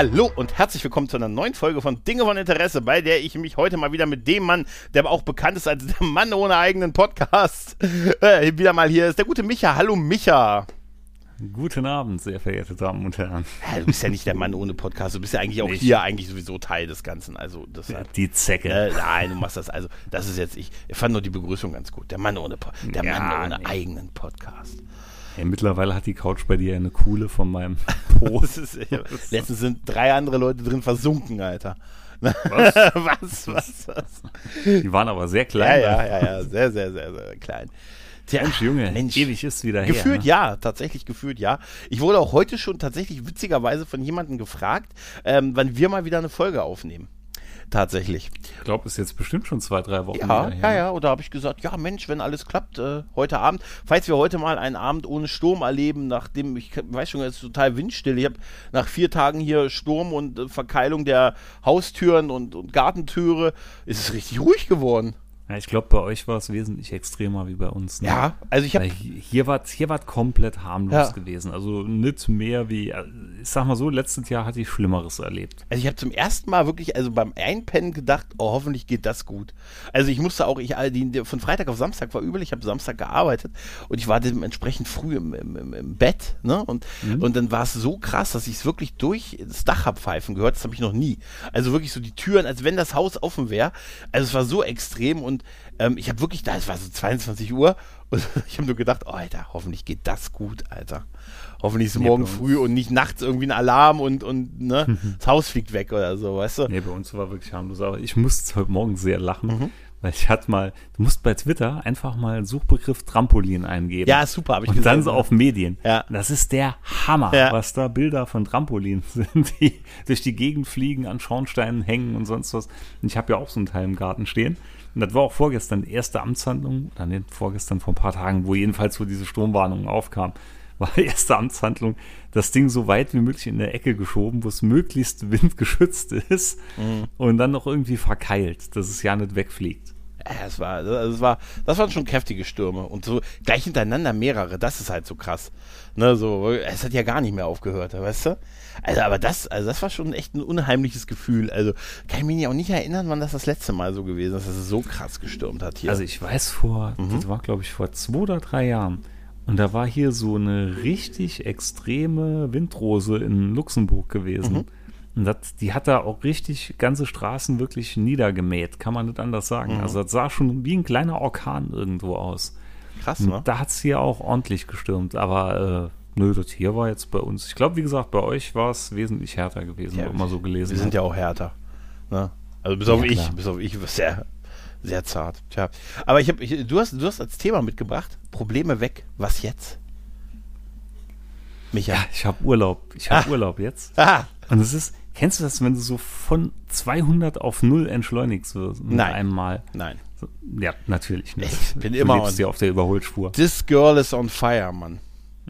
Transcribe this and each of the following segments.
Hallo und herzlich willkommen zu einer neuen Folge von Dinge von Interesse, bei der ich mich heute mal wieder mit dem Mann, der aber auch bekannt ist als der Mann ohne eigenen Podcast, äh, wieder mal hier ist. Der gute Micha. Hallo Micha. Guten Abend, sehr verehrte Damen und Herren. Ja, du bist ja nicht der Mann ohne Podcast, du bist ja eigentlich auch nicht. hier eigentlich sowieso Teil des Ganzen. Also das ja, die Zecke. Äh, nein, du machst das. Also das ist jetzt ich. Ich fand nur die Begrüßung ganz gut. Der Mann ohne der ja, Mann ohne nee. eigenen Podcast. Hey, mittlerweile hat die Couch bei dir eine coole von meinem Po. ist, letztens sind drei andere Leute drin versunken, Alter. Was? was, was, was? Die waren aber sehr klein. Ja, ja, ja, ja, sehr, sehr, sehr, sehr klein. Tja, Mensch, Junge, Mensch, ewig ist wieder gefühlt her. Gefühlt ne? ja, tatsächlich gefühlt ja. Ich wurde auch heute schon tatsächlich witzigerweise von jemandem gefragt, ähm, wann wir mal wieder eine Folge aufnehmen tatsächlich. Ich glaube, ist jetzt bestimmt schon zwei, drei Wochen. Ja, ja, ja. Oder habe ich gesagt, ja Mensch, wenn alles klappt, äh, heute Abend, falls wir heute mal einen Abend ohne Sturm erleben, nachdem, ich weiß schon, es ist total windstill. Ich habe nach vier Tagen hier Sturm und äh, Verkeilung der Haustüren und, und Gartentüre, ist es richtig ruhig geworden. Ja, ich glaube, bei euch war es wesentlich extremer wie bei uns. Ne? Ja, also ich habe hier war hier war komplett harmlos ja. gewesen. Also nicht mehr wie äh, ich sag mal so, letztes Jahr hatte ich Schlimmeres erlebt. Also ich habe zum ersten Mal wirklich also beim Einpennen gedacht, oh, hoffentlich geht das gut. Also ich musste auch ich die, von Freitag auf Samstag war übel, ich habe Samstag gearbeitet und ich war dementsprechend früh im, im, im Bett, ne? Und mhm. und dann war es so krass, dass ich es wirklich durch das Dach hab pfeifen gehört, das habe ich noch nie. Also wirklich so die Türen, als wenn das Haus offen wäre. Also es war so extrem und ähm, ich habe wirklich da, es war so 22 Uhr und ich habe nur gedacht, oh, Alter, hoffentlich geht das gut, Alter. Hoffentlich ist es nee, morgen früh und nicht nachts irgendwie ein Alarm und, und ne, das Haus fliegt weg oder so, weißt du? Nee, bei uns war wirklich harmlos. Aber ich musste heute Morgen sehr lachen. Mhm. Weil ich hatte mal, du musst bei Twitter einfach mal Suchbegriff Trampolin eingeben. Ja, super, habe ich Und gesehen, dann so auf Medien. Ja. Das ist der Hammer, ja. was da Bilder von Trampolin sind, die durch die Gegend fliegen, an Schornsteinen hängen und sonst was. Und ich habe ja auch so einen Teil im Garten stehen. Und das war auch vorgestern die erste Amtshandlung, nee, vorgestern vor ein paar Tagen, wo jedenfalls wo diese Sturmwarnung aufkam, war die erste Amtshandlung, das Ding so weit wie möglich in der Ecke geschoben, wo es möglichst windgeschützt ist mhm. und dann noch irgendwie verkeilt, dass es ja nicht wegfliegt. Ja, das war, das war, das waren schon kräftige Stürme und so gleich hintereinander mehrere. Das ist halt so krass. Ne, so, es hat ja gar nicht mehr aufgehört, weißt du? Also, aber das, also das war schon echt ein unheimliches Gefühl. Also, kann ich mich auch nicht erinnern, wann das das letzte Mal so gewesen ist, dass es so krass gestürmt hat hier. Also, ich weiß vor, mhm. das war glaube ich vor zwei oder drei Jahren. Und da war hier so eine richtig extreme Windrose in Luxemburg gewesen. Mhm. Und das, die hat da auch richtig ganze Straßen wirklich niedergemäht, kann man nicht anders sagen. Mhm. Also das sah schon wie ein kleiner Orkan irgendwo aus. Krass, ne? Da hat es hier auch ordentlich gestürmt, aber äh, nö, das hier war jetzt bei uns. Ich glaube, wie gesagt, bei euch war es wesentlich härter gewesen, ja, immer so gelesen. Wir sind ja auch härter. Ne? Also bis auf ja, ich, bis auf ich sehr, sehr zart. Tja. Aber ich habe, du hast, du hast als Thema mitgebracht, Probleme weg. Was jetzt? Micha. Ja, ich habe Urlaub. Ich habe ah. Urlaub jetzt. Ah. Und es ist, Kennst du das, wenn du so von 200 auf 0 entschleunigst so Nein. einmal? Nein. So, ja, natürlich nicht. Ich bin du immer on, auf der Überholspur. This girl is on fire, Mann.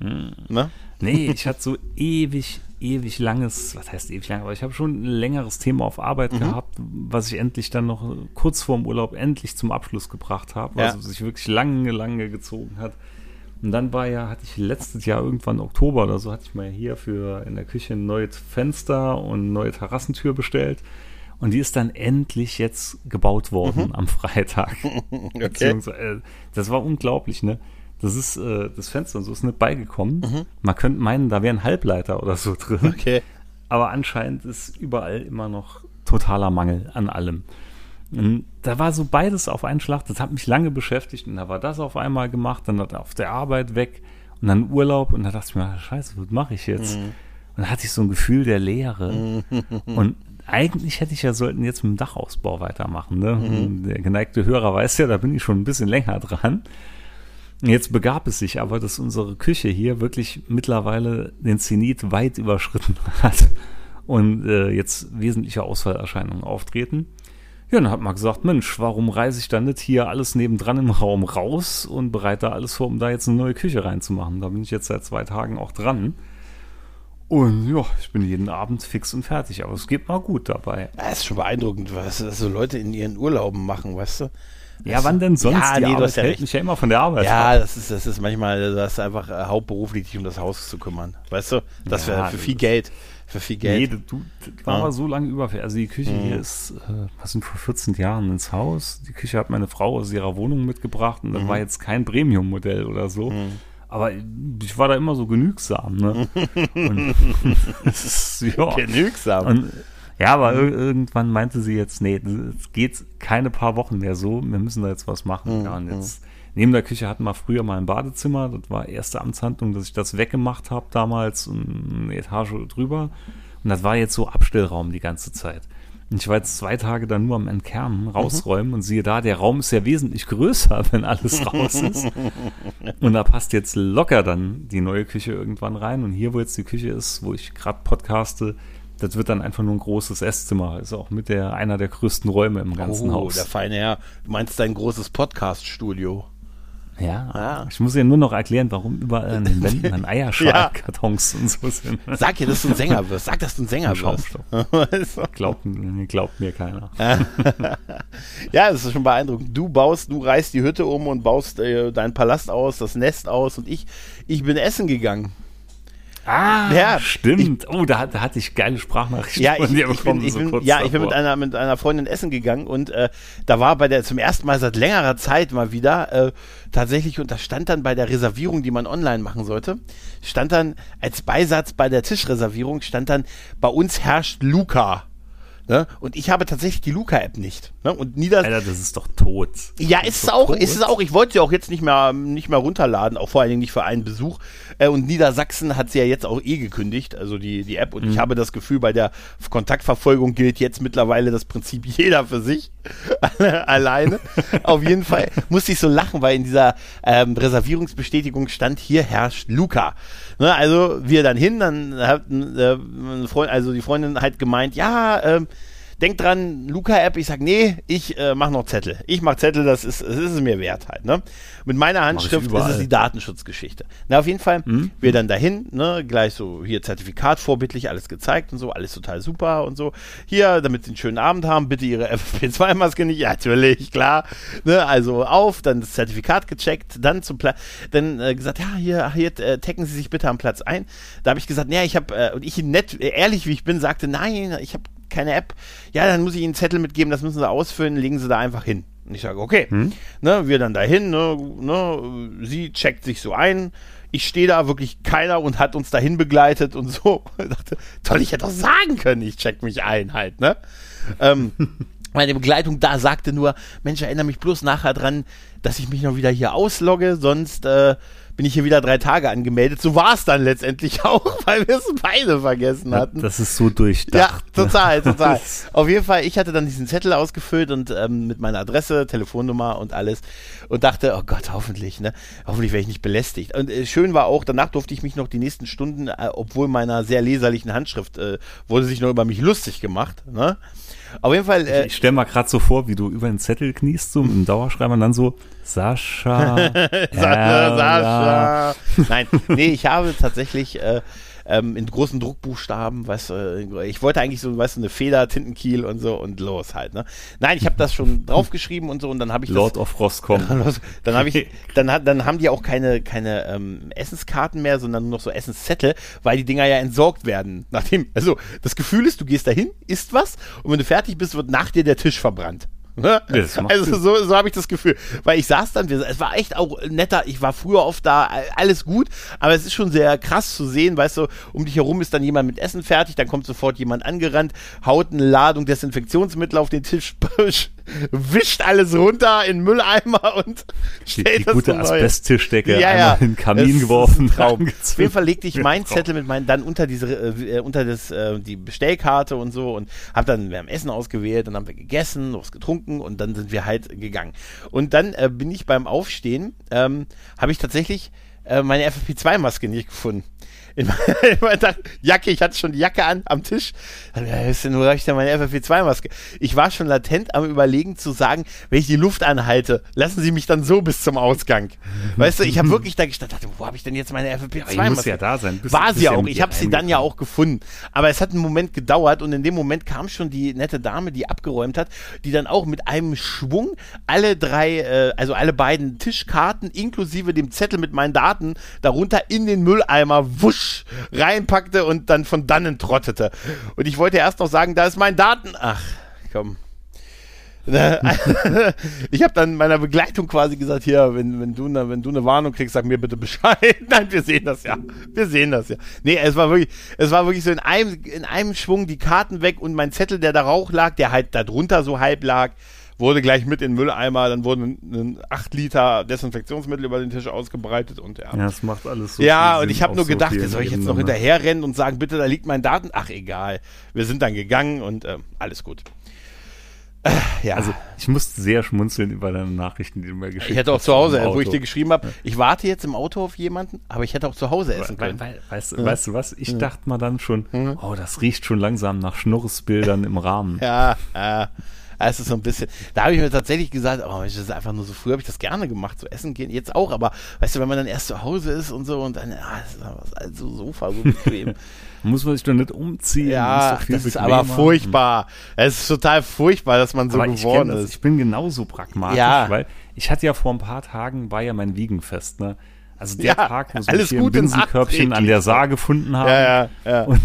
Mm. Ne? Nee, ich hatte so ewig, ewig langes, was heißt ewig lang, aber ich habe schon ein längeres Thema auf Arbeit mhm. gehabt, was ich endlich dann noch kurz vorm Urlaub endlich zum Abschluss gebracht habe, ja. was sich wirklich lange, lange gezogen hat. Und dann war ja, hatte ich letztes Jahr irgendwann Oktober oder so, hatte ich mal hier für in der Küche ein neues Fenster und eine neue Terrassentür bestellt. Und die ist dann endlich jetzt gebaut worden mhm. am Freitag. okay. Äh, das war unglaublich, ne? Das ist äh, das Fenster und so ist nicht beigekommen. Mhm. Man könnte meinen, da wäre ein Halbleiter oder so drin. Okay. Aber anscheinend ist überall immer noch totaler Mangel an allem. Und da war so beides auf einen Schlag. Das hat mich lange beschäftigt. Und da war das auf einmal gemacht, dann hat er auf der Arbeit weg und dann Urlaub. Und da dachte ich mir, scheiße, was mache ich jetzt? Mhm. Und da hatte ich so ein Gefühl der Leere. Mhm. Und eigentlich hätte ich ja sollten jetzt mit dem Dachausbau weitermachen. Ne? Mhm. Der geneigte Hörer weiß ja, da bin ich schon ein bisschen länger dran. Jetzt begab es sich aber, dass unsere Küche hier wirklich mittlerweile den Zenit weit überschritten hat und äh, jetzt wesentliche Ausfallerscheinungen auftreten. Ja, dann hat man gesagt, Mensch, warum reise ich dann nicht hier alles nebendran im Raum raus und bereite da alles vor, um da jetzt eine neue Küche reinzumachen. Da bin ich jetzt seit zwei Tagen auch dran. Und ja, ich bin jeden Abend fix und fertig, aber es geht mal gut dabei. Das ist schon beeindruckend, was so Leute in ihren Urlauben machen, weißt du? Ja, wann denn sonst? Ja, die nee, du Arbeit hast ja hält recht. mich ja immer von der Arbeit Ja, ab. das ist, das ist manchmal, das ist einfach äh, hauptberuflich, dich um das Haus zu kümmern. Weißt du? Das Ja, wäre für viel Geld. Für viel Nee, Geld. du, du das war Ja. so lange überfällig. Also die Küche hier ist, äh, was sind vor 14 Jahren ins Haus. Die Küche hat meine Frau aus ihrer Wohnung mitgebracht und das war jetzt kein Premium-Modell oder so. Aber ich war da immer so genügsam, ne? und, ist, ja. Genügsam. Und, ja, aber ir irgendwann meinte sie jetzt, nee, es geht keine paar Wochen mehr so, wir müssen da jetzt was machen. Ja, und jetzt neben der Küche hatten wir früher mal ein Badezimmer, das war erste Amtshandlung, dass ich das weggemacht habe damals, eine Etage drüber. Und das war jetzt so Abstellraum die ganze Zeit. Und ich war jetzt zwei Tage dann nur am Entkernen, rausräumen und siehe da, der Raum ist ja wesentlich größer, wenn alles raus ist. Und da passt jetzt locker dann die neue Küche irgendwann rein. Und hier, wo jetzt die Küche ist, wo ich gerade podcaste, das wird dann einfach nur ein großes Esszimmer. Ist auch mit der einer der größten Räume im ganzen oh, Haus. der feine Herr. Du meinst dein großes Podcast-Studio. Ja, Ah. ich muss ja nur noch erklären, warum überall an den Wänden dann Eierschalkartons und so sind. Sag dir, dass du ein Sänger wirst. Sag, dass du ein Sänger wirst. Glaubt, glaubt mir keiner. Ja, das ist schon beeindruckend. Du baust, du reißt die Hütte um und baust äh, deinen Palast aus, das Nest aus und ich, ich bin essen gegangen. Ah, Ja, stimmt. oh, da, da hatte ich geile Sprachnachrichten Ja, ich, von dir ich, bin, bekommen, ich, so bin, ja, ich bin mit davor. einer, mit einer Freundin essen gegangen und äh, da war bei der zum ersten Mal seit längerer Zeit mal wieder äh, tatsächlich und da stand dann bei der Reservierung, die man online machen sollte, stand dann als Beisatz bei der Tischreservierung stand dann bei uns herrscht Luca. Ne? Und ich habe tatsächlich die Luca-App nicht. Ne? Und Nieder Alter, das ist doch tot. ja, Das ist es auch, tot. ist es auch. Ich wollte sie auch jetzt nicht mehr, nicht mehr runterladen, auch vor allen Dingen nicht für einen Besuch. Äh, und Niedersachsen hat sie ja jetzt auch eh gekündigt, also die, die App. Und Mhm. ich habe das Gefühl, bei der Kontaktverfolgung gilt jetzt mittlerweile das Prinzip jeder für sich. Alleine. Auf jeden Fall musste ich so lachen, weil in dieser ähm, Reservierungsbestätigung stand, hier herrscht Luca. Ne, also wir dann hin, dann hat äh, Freund, also die Freundin halt gemeint, ja, ähm, Denk dran, Luca-App, ich sag, nee, ich äh, mach noch Zettel. Ich mach Zettel, das ist, das ist es mir wert halt, ne? Mit meiner Handschrift ist es die Datenschutzgeschichte. Na, auf jeden Fall, Mhm. wir dann dahin, ne, gleich so hier Zertifikat vorbildlich, alles gezeigt und so, alles total super und so. Hier, damit sie einen schönen Abend haben, bitte ihre FFP2-Maske nicht, ja, natürlich, klar. Ne, also auf, dann das Zertifikat gecheckt, dann zum Platz, dann äh, gesagt, ja, hier, hier, äh, taggen Sie sich bitte am Platz ein. Da habe ich gesagt, naja, ich habe, äh, und ich nett, ehrlich wie ich bin, sagte, nein, ich habe keine App. Ja, dann muss ich Ihnen einen Zettel mitgeben, das müssen Sie ausfüllen, legen Sie da einfach hin. Und ich sage, okay. Ne, wir dann dahin, ne, ne, sie checkt sich so ein. Ich stehe da, wirklich keiner und hat uns dahin begleitet und so. Ich dachte, toll, ich hätte doch sagen können, ich check mich ein halt, ne? ähm, meine Begleitung da sagte nur, Mensch, erinnere mich bloß nachher dran, dass ich mich noch wieder hier auslogge, sonst äh, bin ich hier wieder drei Tage angemeldet. So war es dann letztendlich auch, weil wir es beide vergessen hatten. Das ist so Ja, durchdacht. ne? total, total. Auf jeden Fall, ich hatte dann diesen Zettel ausgefüllt und ähm, mit meiner Adresse, Telefonnummer und alles und dachte, oh Gott, hoffentlich, ne? Hoffentlich werde ich nicht belästigt. Und äh, schön war auch, danach durfte ich mich noch die nächsten Stunden, äh, obwohl meiner sehr leserlichen Handschrift, äh, wurde sich noch über mich lustig gemacht, ne? Auf jeden Fall, äh, Ich stell mal gerade so vor, wie du über den Zettel kniest, so mit dem Dauerschreiber und dann so, Sascha, Sascha. Sascha. Nein, nee, ich habe tatsächlich äh, ähm, in großen Druckbuchstaben, weißt du, ich wollte eigentlich so, weißt du, eine Feder, Tintenkiel und so und los halt, ne? Nein, ich habe das schon draufgeschrieben und so und dann habe ich Lord of Roscom. das dann habe ich dann hat dann haben die auch keine keine ähm, Essenskarten mehr, sondern nur noch so Essenszettel, weil die Dinger ja entsorgt werden. Nachdem also das Gefühl ist, du gehst dahin, isst was und wenn du fertig bist, wird nach dir der Tisch verbrannt. Ne? Also so, so habe ich das Gefühl. Weil ich saß dann, es war echt auch netter, ich war früher oft da, alles gut, aber es ist schon sehr krass zu sehen, weißt du, um dich herum ist dann jemand mit Essen fertig, dann kommt sofort jemand angerannt, haut eine Ladung Desinfektionsmittel auf den Tisch, wischt alles runter in Mülleimer und Die, stellt die das gute. Asbesttischdecke Ja, ja. einmal in den Es Kamin ist geworfen. Traum. Auf jeden Fall legte ich meinen. Zettel mit meinen dann unter diese äh, unter das äh, die Bestellkarte und so und habe dann wir haben Essen ausgewählt und haben wir gegessen, was getrunken und dann sind wir halt gegangen. Und dann äh, bin ich beim Aufstehen ähm, habe ich tatsächlich äh, meine FFP2 Maske nicht gefunden. In meiner Jacke, ich hatte schon die Jacke an am Tisch. Nur reicht ja meine FFP2-Maske. Ich war schon latent am überlegen zu sagen, wenn ich die Luft anhalte, lassen Sie mich dann so bis zum Ausgang. Weißt du, ich habe wirklich da gestanden, dachte, wo habe ich denn jetzt meine FFP2-Maske? muss ja da sein. Bis, war sie auch. Ich habe sie dann ja auch gefunden. Aber es hat einen Moment gedauert und in dem Moment kam schon die nette Dame, die abgeräumt hat, die dann auch mit einem Schwung alle drei, äh, also alle beiden Tischkarten inklusive dem Zettel mit meinen Daten darunter in den Mülleimer wusch reinpackte und dann von dannen trottete. Und ich wollte erst noch sagen, da ist mein Daten. Ach, komm. ich habe dann meiner Begleitung quasi gesagt, hier, wenn, wenn, du ne, wenn du eine Warnung kriegst, sag mir bitte Bescheid. Nein, wir sehen das ja. Wir sehen das ja. Nee, es war wirklich, es war wirklich so in einem, in einem Schwung die Karten weg und mein Zettel, der da Rauch lag, der halt da drunter so halb lag, wurde gleich mit in den Mülleimer, dann wurden 8 Liter Desinfektionsmittel über den Tisch ausgebreitet und ja. Ja, das macht alles so. Ja, und ich habe nur gedacht, soll ich jetzt noch hinterher rennen und sagen, bitte, da liegt mein Daten? Ach, egal. Wir sind dann gegangen und äh, alles gut. Äh, ja. Also ich musste sehr schmunzeln über deine Nachrichten, die du mir geschickt hast. Ich hätte auch zu Hause, wo ich dir geschrieben habe, ich warte jetzt im Auto auf jemanden, aber ich hätte auch zu Hause essen können. Weil, weißt, ja. weißt, du was? Ich ja. dachte mal dann schon, oh, das riecht schon langsam nach Schnurresbildern im Rahmen. Ja, ja. Ist so ein bisschen, da habe ich mir tatsächlich gesagt, oh, das ist einfach nur so, früher habe ich das gerne gemacht, so essen gehen, jetzt auch, aber weißt du, wenn man dann erst zu Hause ist und so und dann, ah, das ist also Sofa so bequem. Muss man sich doch nicht umziehen. Ja, ist das ist aber furchtbar. Es ist total furchtbar, dass man so aber geworden ist. Ich bin genauso pragmatisch, ja. weil ich hatte ja vor ein paar Tagen, war ja mein Wiegenfest, ne? Also der ja, Tag, wo sie mich hier ein Binsenkörbchen an der Saar gefunden haben ja, ja, ja. und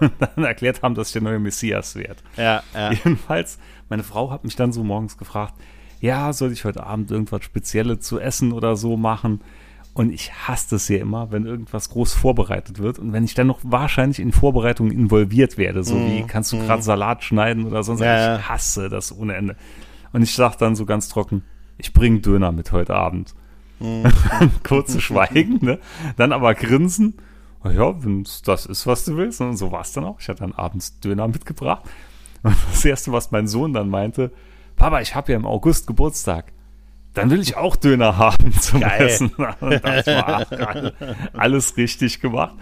dann erklärt haben, dass ich der neue Messias werde. Ja, ja. Jedenfalls, meine Frau hat mich dann so morgens gefragt, ja, soll ich heute Abend irgendwas Spezielles zu essen oder so machen? Und ich hasse es ja immer, wenn irgendwas groß vorbereitet wird und wenn ich dann noch wahrscheinlich in Vorbereitungen involviert werde, so mm, wie kannst du mm. gerade Salat schneiden oder sonst ja, Ich hasse das ohne Ende. Und ich sage dann so ganz trocken, ich bringe Döner mit heute Abend. Mhm. Kurze Schweigen, ne? Dann aber grinsen. Ja, wenn das ist, was du willst. Und so war es dann auch. Ich hatte dann abends Döner mitgebracht. Und das Erste, was mein Sohn dann meinte, Papa, ich habe ja im August Geburtstag. Dann will ich auch Döner haben zum Geil. Essen. Und das war alles richtig gemacht.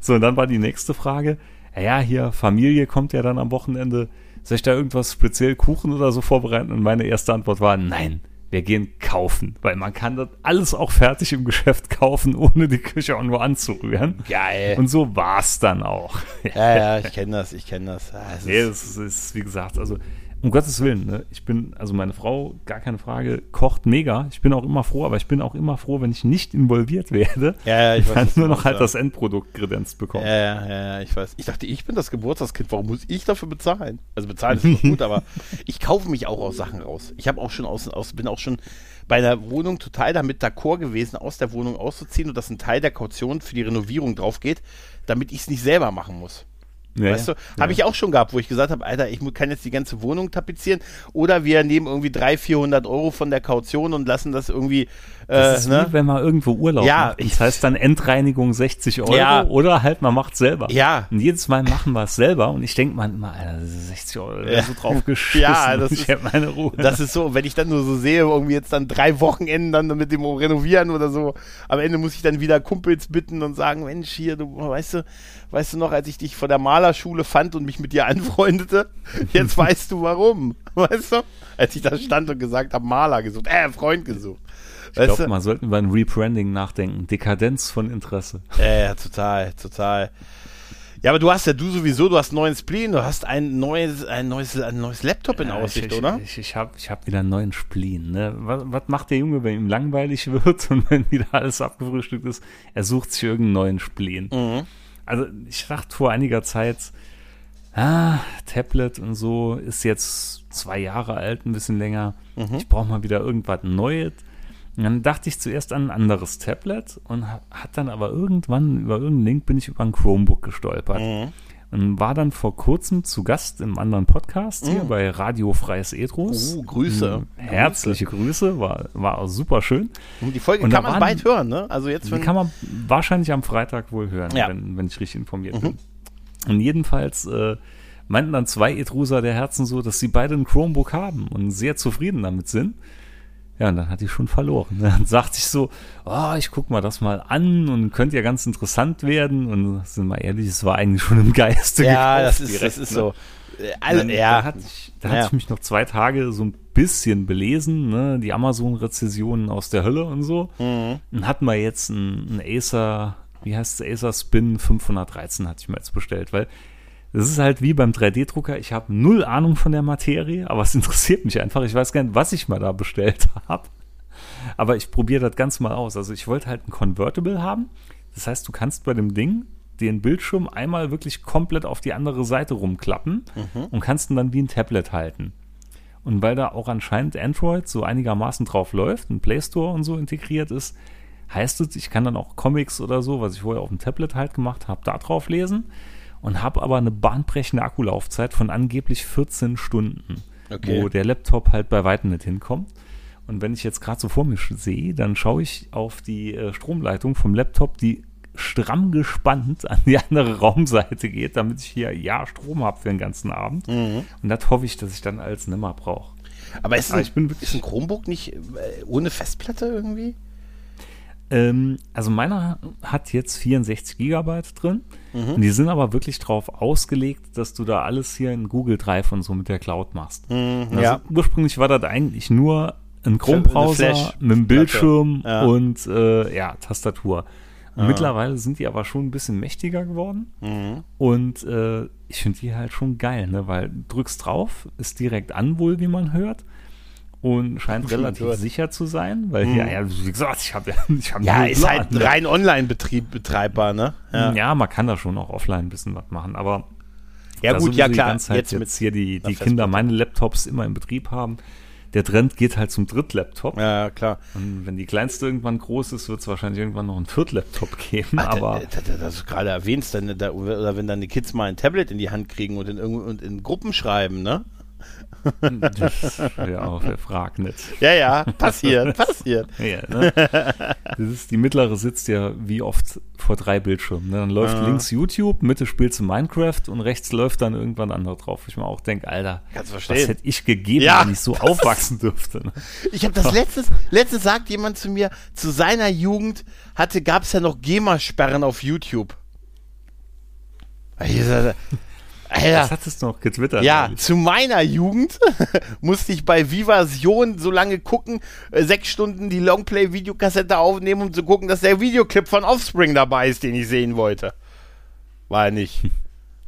So, und dann war die nächste Frage. Ja, hier, Familie kommt ja dann am Wochenende. Soll ich da irgendwas speziell Kuchen oder so vorbereiten? Und meine erste Antwort war, nein, wir gehen kaufen, weil man kann das alles auch fertig im Geschäft kaufen, ohne die Küche auch nur anzurühren. Geil. Und so war's dann auch. Ja, ja, ich kenne das, ich kenne das. Ja, nee, es ist, wie gesagt, also um Gottes Willen, ne? ich bin, also meine Frau, gar keine Frage, kocht mega. Ich bin auch immer froh, aber ich bin auch immer froh, wenn ich nicht involviert werde. Ja, ja, ich weiß. Nur noch halt das Endprodukt kredenzt bekommen. Ja, ja, ja, ich weiß. Ich dachte, ich bin das Geburtstagskind, warum muss ich dafür bezahlen? Also bezahlen ist gut, aber ich kaufe mich auch aus Sachen raus. Ich habe auch schon aus, aus, bin auch schon bei einer Wohnung total damit d'accord gewesen, aus der Wohnung auszuziehen und dass ein Teil der Kaution für die Renovierung drauf geht, damit ich es nicht selber machen muss. Ja, weißt du, ja. habe ich auch schon gehabt, wo ich gesagt habe, Alter, ich kann jetzt die ganze Wohnung tapezieren oder wir nehmen irgendwie 300, 400 Euro von der Kaution und lassen das irgendwie das ist ne? wie, wenn man irgendwo Urlaub ja, macht. Das heißt dann Endreinigung 60 Euro ja. oder halt man macht selber. Ja. Und jedes Mal machen wir es selber und ich denke man immer, Alter, 60 Euro, ja. so drauf geschissen. Ja, das ist, meine Ruhe. Das ist so, wenn ich dann nur so sehe, irgendwie jetzt dann drei Wochenenden dann mit dem Renovieren oder so, am Ende muss ich dann wieder Kumpels bitten und sagen, Mensch, hier, du, weißt du, weißt du noch, als ich dich vor der Malerschule fand und mich mit dir anfreundete? Jetzt weißt du warum. Weißt du? Als ich da stand und gesagt habe, Maler gesucht, äh, Freund gesucht. Ich glaube, man sollte über ein Rebranding nachdenken. Dekadenz von Interesse. Ja, ja, total, total. Ja, aber du hast ja du sowieso, du hast einen neuen Spleen, du hast ein neues, ein neues, ein neues Laptop in Aussicht, ich, oder? Ich, ich habe ich hab wieder einen neuen Spleen. Ne? Was, was macht der Junge, wenn ihm langweilig wird und wenn wieder alles abgefrühstückt ist? Er sucht sich irgendeinen neuen Spleen. Mhm. Also ich dachte vor einiger Zeit, ah, Tablet und so ist jetzt zwei Jahre alt, ein bisschen länger. Mhm. Ich brauche mal wieder irgendwas Neues. Und dann dachte ich zuerst an ein anderes Tablet und hat dann aber irgendwann über irgendeinen Link bin ich über ein Chromebook gestolpert. Mhm. Und war dann vor kurzem zu Gast im anderen Podcast hier mhm. bei Radio Freies Edros. Oh, Grüße. Herzliche Grüße, war, war super schön. Und die Folge und kann man waren, bald hören, ne? Also jetzt, die kann man wahrscheinlich am Freitag wohl hören, ja. wenn, wenn ich richtig informiert mhm. bin. Und jedenfalls äh, meinten dann zwei Etruser der Herzen so, dass sie beide ein Chromebook haben und sehr zufrieden damit sind. Ja, und dann hat die schon verloren. Dann sagte ich so, oh, ich guck mal das mal an und könnte ja ganz interessant werden. Und sind wir ehrlich, es war eigentlich schon im Geiste. Ja, das ist, direkt, das ist ne? so. All, dann, ja. Da hatte ich, da ja. hatte ich mich noch zwei Tage so ein bisschen belesen, ne? die Amazon-Rezessionen aus der Hölle und so. Mhm. Und hatten wir jetzt einen, einen Acer, wie heißt es, Acer Spin 513 hatte ich mir jetzt bestellt, weil es ist halt wie beim 3D-Drucker, ich habe null Ahnung von der Materie, aber es interessiert mich einfach. Ich weiß gar nicht, was ich mal da bestellt habe. Aber ich probiere das ganz mal aus. Also ich wollte halt ein Convertible haben. Das heißt, du kannst bei dem Ding den Bildschirm einmal wirklich komplett auf die andere Seite rumklappen mhm. und kannst ihn dann wie ein Tablet halten. Und weil da auch anscheinend Android so einigermaßen drauf läuft, ein Play Store und so integriert ist, heißt es, ich kann dann auch Comics oder so, was ich vorher auf dem Tablet halt gemacht habe, da drauf lesen und habe aber eine bahnbrechende Akkulaufzeit von angeblich 14 Stunden, okay. wo der Laptop halt bei weitem nicht hinkommt. Und wenn ich jetzt gerade so vor mir sehe, dann schaue ich auf die äh, Stromleitung vom Laptop, die stramm gespannt an die andere Raumseite geht, damit ich hier ja Strom habe für den ganzen Abend. Mhm. Und das hoffe ich, dass ich dann als nimmer brauche. Aber ist, ein, ich bin ist ein Chromebook nicht äh, ohne Festplatte irgendwie? Ähm, also meiner hat jetzt 64 Gigabyte drin. Mhm. Und die sind aber wirklich drauf ausgelegt, dass du da alles hier in Google Drive und so mit der Cloud machst. Mhm, also ja. Ursprünglich war das eigentlich nur ein Chrome-Browser mit einem Bildschirm ja. und äh, ja, Tastatur. Ah. Mittlerweile sind die aber schon ein bisschen mächtiger geworden. Mhm. Und äh, ich finde die halt schon geil, ne? weil du drückst drauf, ist direkt an wohl, wie man hört. Und scheint relativ gehört. sicher zu sein, weil mhm. ja, ja, wie gesagt, ich habe ich hab ja, ist halt ein ne? rein Online-Betrieb betreibbar, ne? Ja. ja. man kann da schon auch offline ein bisschen was machen, aber ja gut, ja klar, jetzt, jetzt, jetzt hier die, die Kinder meine Laptops immer im Betrieb haben, der Trend geht halt zum Drittlaptop. Ja, klar. Und wenn die kleinste irgendwann groß ist, wird es wahrscheinlich irgendwann noch einen Viertlaptop geben. Ach, aber das, das, das du gerade erwähnst, dann, da, oder wenn dann die Kids mal ein Tablet in die Hand kriegen und in, und in Gruppen schreiben, ne? Das, ja, wer fragt nicht. Ja, ja, passiert, passiert. Ja, ne? Das ist, die mittlere sitzt ja wie oft vor drei Bildschirmen. Ne? Dann läuft ah. links YouTube, Mitte spielst du Minecraft und rechts läuft dann irgendwann andere drauf. Ich mir auch denke, Alter, was hätte ich gegeben, ja. wenn ich so aufwachsen dürfte. Ne? Ich habe das letztes, letztes sagt jemand zu mir, zu seiner Jugend hatte, gab es ja noch GEMA-Sperren auf YouTube. Alter. Das hattest du noch getwittert. Ja, eigentlich. zu meiner Jugend musste ich bei Vivasion so lange gucken, äh, sechs Stunden die Longplay-Videokassette aufnehmen, um zu gucken, dass der Videoclip von Offspring dabei ist, den ich sehen wollte. War er nicht.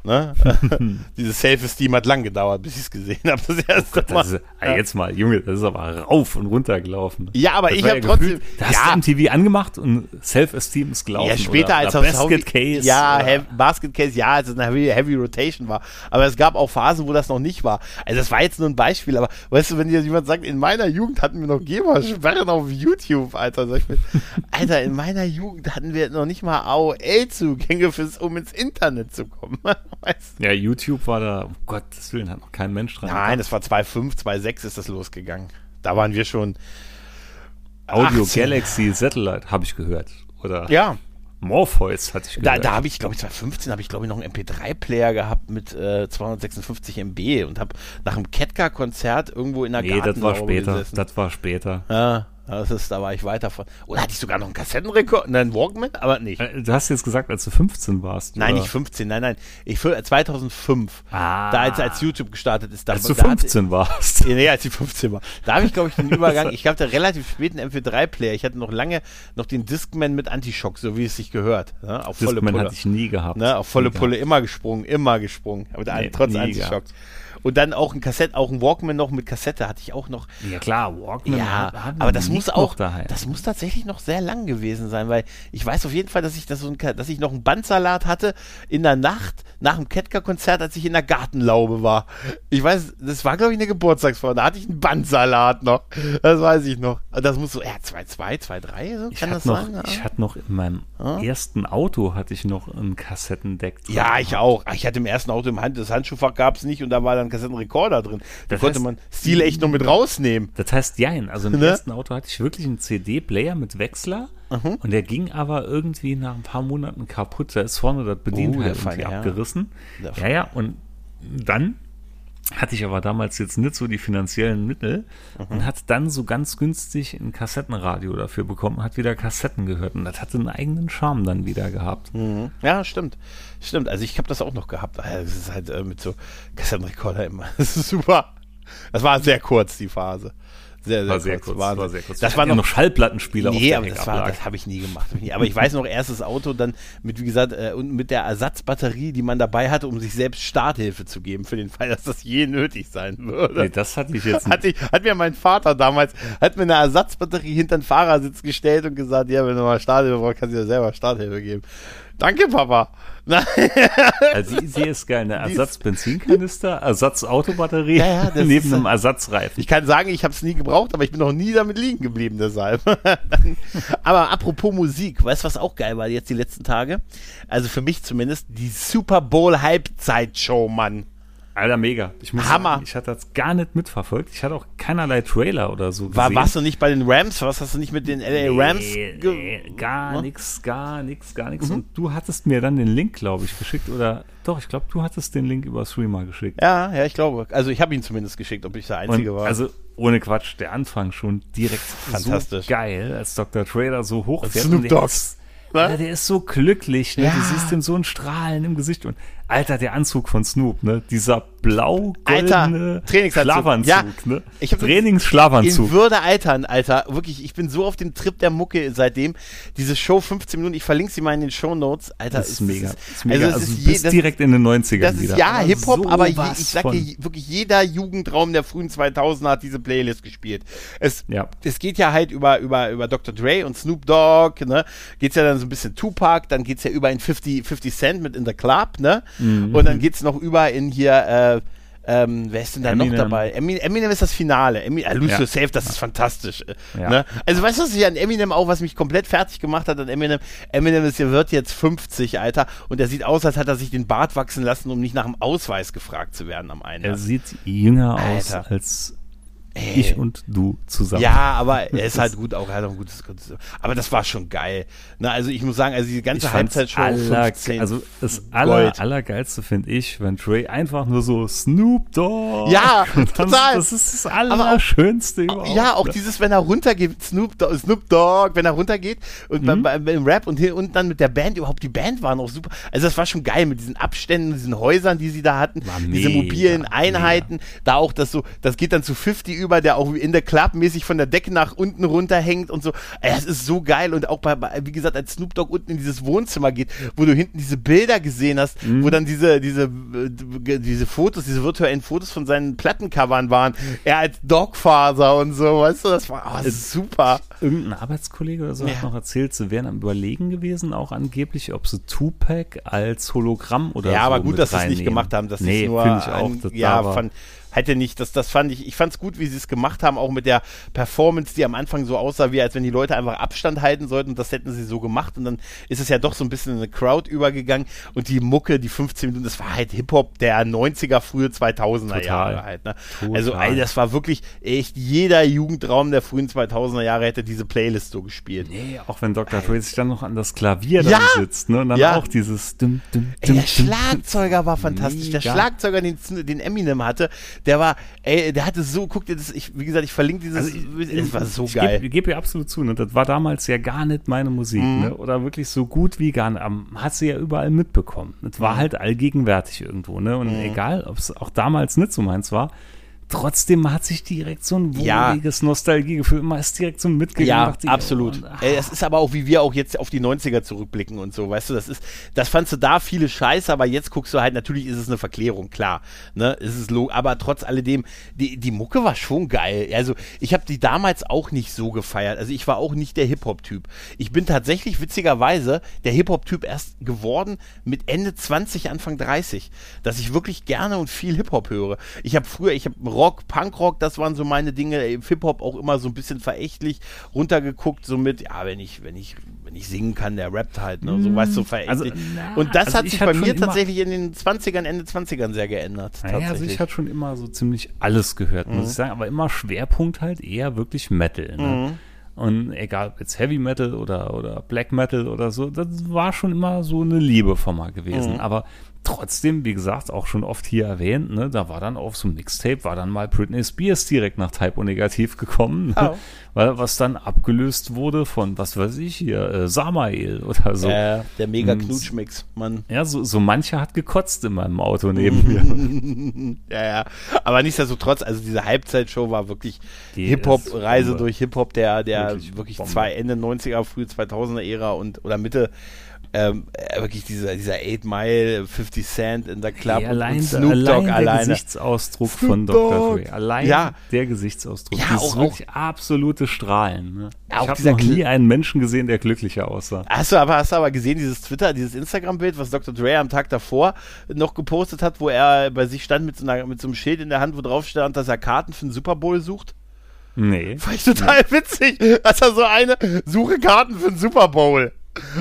Ne? Dieses Self-Esteem hat lang gedauert, bis ich es gesehen habe. Das erste oh Mal. Ist, ja. Jetzt mal, Junge, das ist aber rauf und runter gelaufen. Ja, aber das ich habe ja trotzdem. Da hast ja. du MTV angemacht und Self-Esteem ist gelaufen. Ja, später oder, als oder Basket Case. Ja, oder? Basket Case, ja, als es eine heavy, heavy, Rotation war. Aber es gab auch Phasen, wo das noch nicht war. Also, das war jetzt nur ein Beispiel, aber weißt du, wenn dir jemand sagt, in meiner Jugend hatten wir noch GEMA-Sperren auf YouTube, Alter, sag ich mir, Alter, in meiner Jugend hatten wir noch nicht mal AOL-Zugänge, um ins Internet zu kommen. Weißt Ja, YouTube war da, um Gottes Willen, hat noch kein Mensch dran. Nein, das war 2.5, 2.6 ist das losgegangen. Da waren wir schon. Audio 18. Galaxy Satellite habe ich gehört. Oder ja. Morpheus hatte ich gehört. Da, da habe ich, glaube ich, 2015 habe ich, glaube ich, noch einen MP3-Player gehabt mit äh, 256 MB und habe nach einem Ketka-Konzert irgendwo in der Nee, das war später. Gesessen. Das war später. Ja. Das ist, da war ich weiter von. Oder hatte ich sogar noch einen Kassettenrekord, einen Walkman, aber nicht. Äh, du hast jetzt gesagt, als du 15 warst. Nein, oder? nicht 15, nein, nein. Ich 2005. Ah. Da als, als YouTube gestartet ist. Da, als du 15 hatte, warst. Nee, als ich 15 war. Da habe ich, glaube ich, den Übergang. ich hatte relativ spät einen MP3-Player. Ich hatte noch lange noch den Discman mit Antischock, so wie es sich gehört. Ne? Auf Discman volle Pulle. hatte ich nie gehabt. Ne? Auf volle nie Pulle, gehabt. immer gesprungen, immer gesprungen. Aber nee, trotz Antischock. Gehabt. Und dann auch ein Kassett, auch ein Walkman noch mit Kassette hatte ich auch noch. Ja klar, Walkman. Ja, aber das muss auch, das muss tatsächlich noch sehr lang gewesen sein, weil ich weiß auf jeden Fall, dass ich das so ein, dass ich noch einen Bandsalat hatte in der Nacht nach dem Ketka-Konzert, als ich in der Gartenlaube war. Ich weiß, das war glaube ich eine Geburtstagsfeier. Da hatte ich einen Bandsalat noch. Das weiß ich noch. Das muss so, ja, 2-2, 2-3, so kann das noch, sein? Ja? Ich hatte noch in meinem ja? ersten Auto hatte ich noch ein Kassettendeck. Ja, ich auch. Ich hatte im ersten Auto im Hand, das Handschuhfach gab es nicht und da war dann Kassettenrekorder drin. Da konnte man Stil echt noch mit rausnehmen. Das heißt, jein. Also im ne? ersten Auto hatte ich wirklich einen CD-Player mit Wechsler. Mhm. Und der ging aber irgendwie nach ein paar Monaten kaputt. Da ist vorne das Bedienteil oh, irgendwie abgerissen. Ja, ja. Und dann hatte ich aber damals jetzt nicht so die finanziellen Mittel mhm. und hat dann so ganz günstig ein Kassettenradio dafür bekommen, hat wieder Kassetten gehört und das hatte einen eigenen Charme dann wieder gehabt. Mhm. Ja, stimmt. Stimmt. Also ich habe das auch noch gehabt. Das ist halt äh, mit so Kassettenrekorder immer. Das ist super. Das war sehr kurz, die Phase. Sehr, sehr, war sehr kurz. War, war sehr kurz. Das war noch Schallplattenspieler. Nee, aber das, war, das habe ich nie gemacht. Aber ich weiß noch, erstes Auto dann mit, wie gesagt, äh, und mit der Ersatzbatterie, die man dabei hatte, um sich selbst Starthilfe zu geben, für den Fall, dass das je nötig sein würde. Nee, das hatte ich jetzt nicht. Hat, ich, hat mir mein Vater damals, hat mir eine Ersatzbatterie hinter den Fahrersitz gestellt und gesagt, ja, wenn du mal Starthilfe brauchst, kannst du dir selber Starthilfe geben. Danke, Papa. Also sie, sie ist geil, eine Ersatzbenzinkanister, Ersatzautobatterie ja, ja, neben einem Ersatzreifen. Ich kann sagen, ich habe es nie gebraucht, aber ich bin noch nie damit liegen geblieben deshalb. aber apropos Musik, weißt du, was auch geil war jetzt die letzten Tage? Also für mich zumindest die Super Bowl Halbzeitshow, Mann. Alter, mega. Ich muss Hammer. Sagen, ich hatte das gar nicht mitverfolgt. Ich hatte auch keinerlei Trailer oder so gesehen. War, warst du nicht bei den Rams? Was hast du nicht mit den LA Rams? Nee, nee, gar nichts, gar nichts, gar nichts. Mhm. Und du hattest mir dann den Link, glaube ich, geschickt. Oder doch, ich glaube, du hattest den Link über Streamer geschickt. Ja, ja, ich glaube. Also ich habe ihn zumindest geschickt, ob ich der Einzige Und, war. Also ohne Quatsch, der Anfang schon direkt Fantastisch. so geil, als Dr. Trailer so hochfährt. Snoop Dogs. Ja, der ist so glücklich, ne? Ja. Du siehst ihm so ein Strahlen im Gesicht und Alter, der Anzug von Snoop, ne? Dieser blau-goldene Schlafanzug, ja, ne? Ich Trainingsschlafanzug. In Würde altern, Alter. Wirklich, ich bin so auf dem Trip der Mucke seitdem. Diese Show 15 Minuten, ich verlinke sie mal in den Show Notes. Alter, das ist, mega. Das ist mega. Also, also ist je, das, direkt in den 90ern das wieder. Ist, ja, Hip-Hop, so aber je, ich sag dir, wirklich jeder Jugendraum der frühen 2000er hat diese Playlist gespielt. Es, ja. es geht ja halt über, über, über Dr. Dre und Snoop Dogg, ne? Geht's ja dann so ein bisschen Tupac, dann geht's ja über in 50, 50 Cent mit In the Club, ne? Mhm. Und dann geht's noch über in hier, äh, ähm, wer ist denn da Eminem. noch dabei? Eminem, Eminem ist das Finale. Eminem, äh, Lose ja. Yourself, das ist fantastisch. Ja. Ne? Also weißt du, was ich an Eminem auch, was mich komplett fertig gemacht hat an Eminem? Eminem ist, wird jetzt 50, Alter, und er sieht aus, als hat er sich den Bart wachsen lassen, um nicht nach dem Ausweis gefragt zu werden am Ende. Er sieht jünger Alter. aus als Ey. Ich und du zusammen. Ja, aber er ist halt gut, auch er hat auch ein gutes, gutes Aber das war schon geil. Na, also ich muss sagen, also die ganze Halbzeitshow aller, 15, Also das aller, allergeilste finde ich, wenn Trey einfach nur so Snoop Dogg. Ja, total. Das ist das Allerschönste überhaupt. Ja, auch dieses, wenn er runtergeht, Snoop Dogg, Snoop Dogg wenn er runtergeht und mhm. beim, beim Rap und, und dann mit der Band, überhaupt die Band war noch super. Also das war schon geil mit diesen Abständen, diesen Häusern, die sie da hatten, war diese mega, mobilen Einheiten, mega. da auch das so, das geht dann zu 50 über, der auch in der Club mäßig von der Decke nach unten runterhängt und so. Es ist so geil und auch bei, wie gesagt, als Snoop Dogg unten in dieses Wohnzimmer geht, wo du hinten diese Bilder gesehen hast, mhm. wo dann diese, diese, diese Fotos, diese virtuellen Fotos von seinen Plattencovern waren. Er als Dogfather und so, weißt du, das war oh, super. Irgendein Arbeitskollege oder so ja. hat noch erzählt, sie wären am Überlegen gewesen, auch angeblich, ob sie Tupac als Hologramm oder ja, so. Ja, aber gut, dass sie es nicht gemacht haben. Das nee, ist nur ich auch, ein, ja, von, hätte nicht, das, das fand ich, ich fand es gut, wie sie es gemacht haben, auch mit der Performance, die am Anfang so aussah, wie als wenn die Leute einfach Abstand halten sollten und das hätten sie so gemacht und dann ist es ja doch so ein bisschen in eine Crowd übergegangen und die Mucke, die 15 Minuten, das war halt Hip-Hop der 90er, frühe 2000er Total. Jahre halt, ne? Also, ey, das war wirklich echt jeder Jugendraum der frühen 2000er Jahre hätte diese Playlist so gespielt. Nee, auch wenn Dr. Dre sich dann noch an das Klavier ja, dann sitzt, ne? Und dann ja. auch dieses dum, dum, dum, ey, Der Schlagzeuger war fantastisch. Mega. Der Schlagzeuger, den, den Eminem hatte, der war, ey, der hatte so, guck dir das, ich, wie gesagt, ich verlinke dieses, also ich, es war so ich geil. Ich gebe dir absolut zu, ne? das war damals ja gar nicht meine Musik, mhm. ne? oder wirklich so gut wie gar nicht, hat sie ja überall mitbekommen. Es war mhm. halt allgegenwärtig irgendwo, ne, und mhm. egal, ob es auch damals nicht so meins war, trotzdem hat sich direkt so ein wohliges ja. Nostalgiegefühl immer ist direkt so mitgegangen. Ja, absolut. Und, Ey, das ist aber auch, wie wir auch jetzt auf die 90er zurückblicken und so, weißt du, das ist, das fandst du da viele Scheiße, aber jetzt guckst du halt, natürlich ist es eine Verklärung, klar, ne, ist es aber trotz alledem, die, die Mucke war schon geil. Also, ich habe die damals auch nicht so gefeiert, also ich war auch nicht der Hip-Hop-Typ. Ich bin tatsächlich witzigerweise der Hip-Hop-Typ erst geworden mit Ende 20, Anfang 30, dass ich wirklich gerne und viel Hip-Hop höre. Ich habe früher, ich habe Rock, Punkrock, das waren so meine Dinge. Hip-Hop auch immer so ein bisschen verächtlich runtergeguckt, so mit, ja, wenn ich, wenn ich, wenn ich singen kann, der rappt halt, ne? So weißt du, verächtlich. Also, na, und das also hat sich bei mir tatsächlich in den 20ern, Ende 20ern sehr geändert. Naja, also ich hatte schon immer so ziemlich alles gehört, muss mhm. ich sagen, aber immer Schwerpunkt halt eher wirklich Metal. Ne? Mhm. Und egal, ob jetzt Heavy Metal oder, oder Black Metal oder so, das war schon immer so eine Liebe von mal gewesen. Mhm. Aber trotzdem, wie gesagt, auch schon oft hier erwähnt, ne, da war dann auf so einem Mixtape, war dann mal Britney Spears direkt nach Typo Negativ gekommen, ne, Oh. weil was dann abgelöst wurde von, was weiß ich hier, äh, Samael oder so. Äh, der mega Mhm. Knutschmix, Mann. Ja, so, so mancher hat gekotzt in meinem Auto neben mir. ja, ja. Aber nichtsdestotrotz, also diese Halbzeitshow war wirklich Die Hip-Hop-Reise durch Hip-Hop der, der Wirklich wirklich, zwei Ende 90er, frühe 2000er Ära und oder Mitte. Ähm, äh, wirklich dieser, dieser 8 Mile, 50 Cent in der Club Ey, und, allein, und Snoop allein Dogg der alleine. Gesichtsausdruck Snoop von Dr. Dre. Allein Ja. der Gesichtsausdruck. Ja, auch- wirklich absolute Strahlen. Ne? Auch ich habe dieser noch nie einen Menschen gesehen, der glücklicher aussah. Hast du aber, hast du aber gesehen, dieses Twitter, dieses Instagram-Bild, was Dr. Dre am Tag davor noch gepostet hat, wo er bei sich stand mit so, einer, mit so einem Schild in der Hand, wo drauf stand, dass er Karten für den Super Bowl sucht? Nee. Fand ich total witzig, dass er so eine suche Karten für den Super Bowl.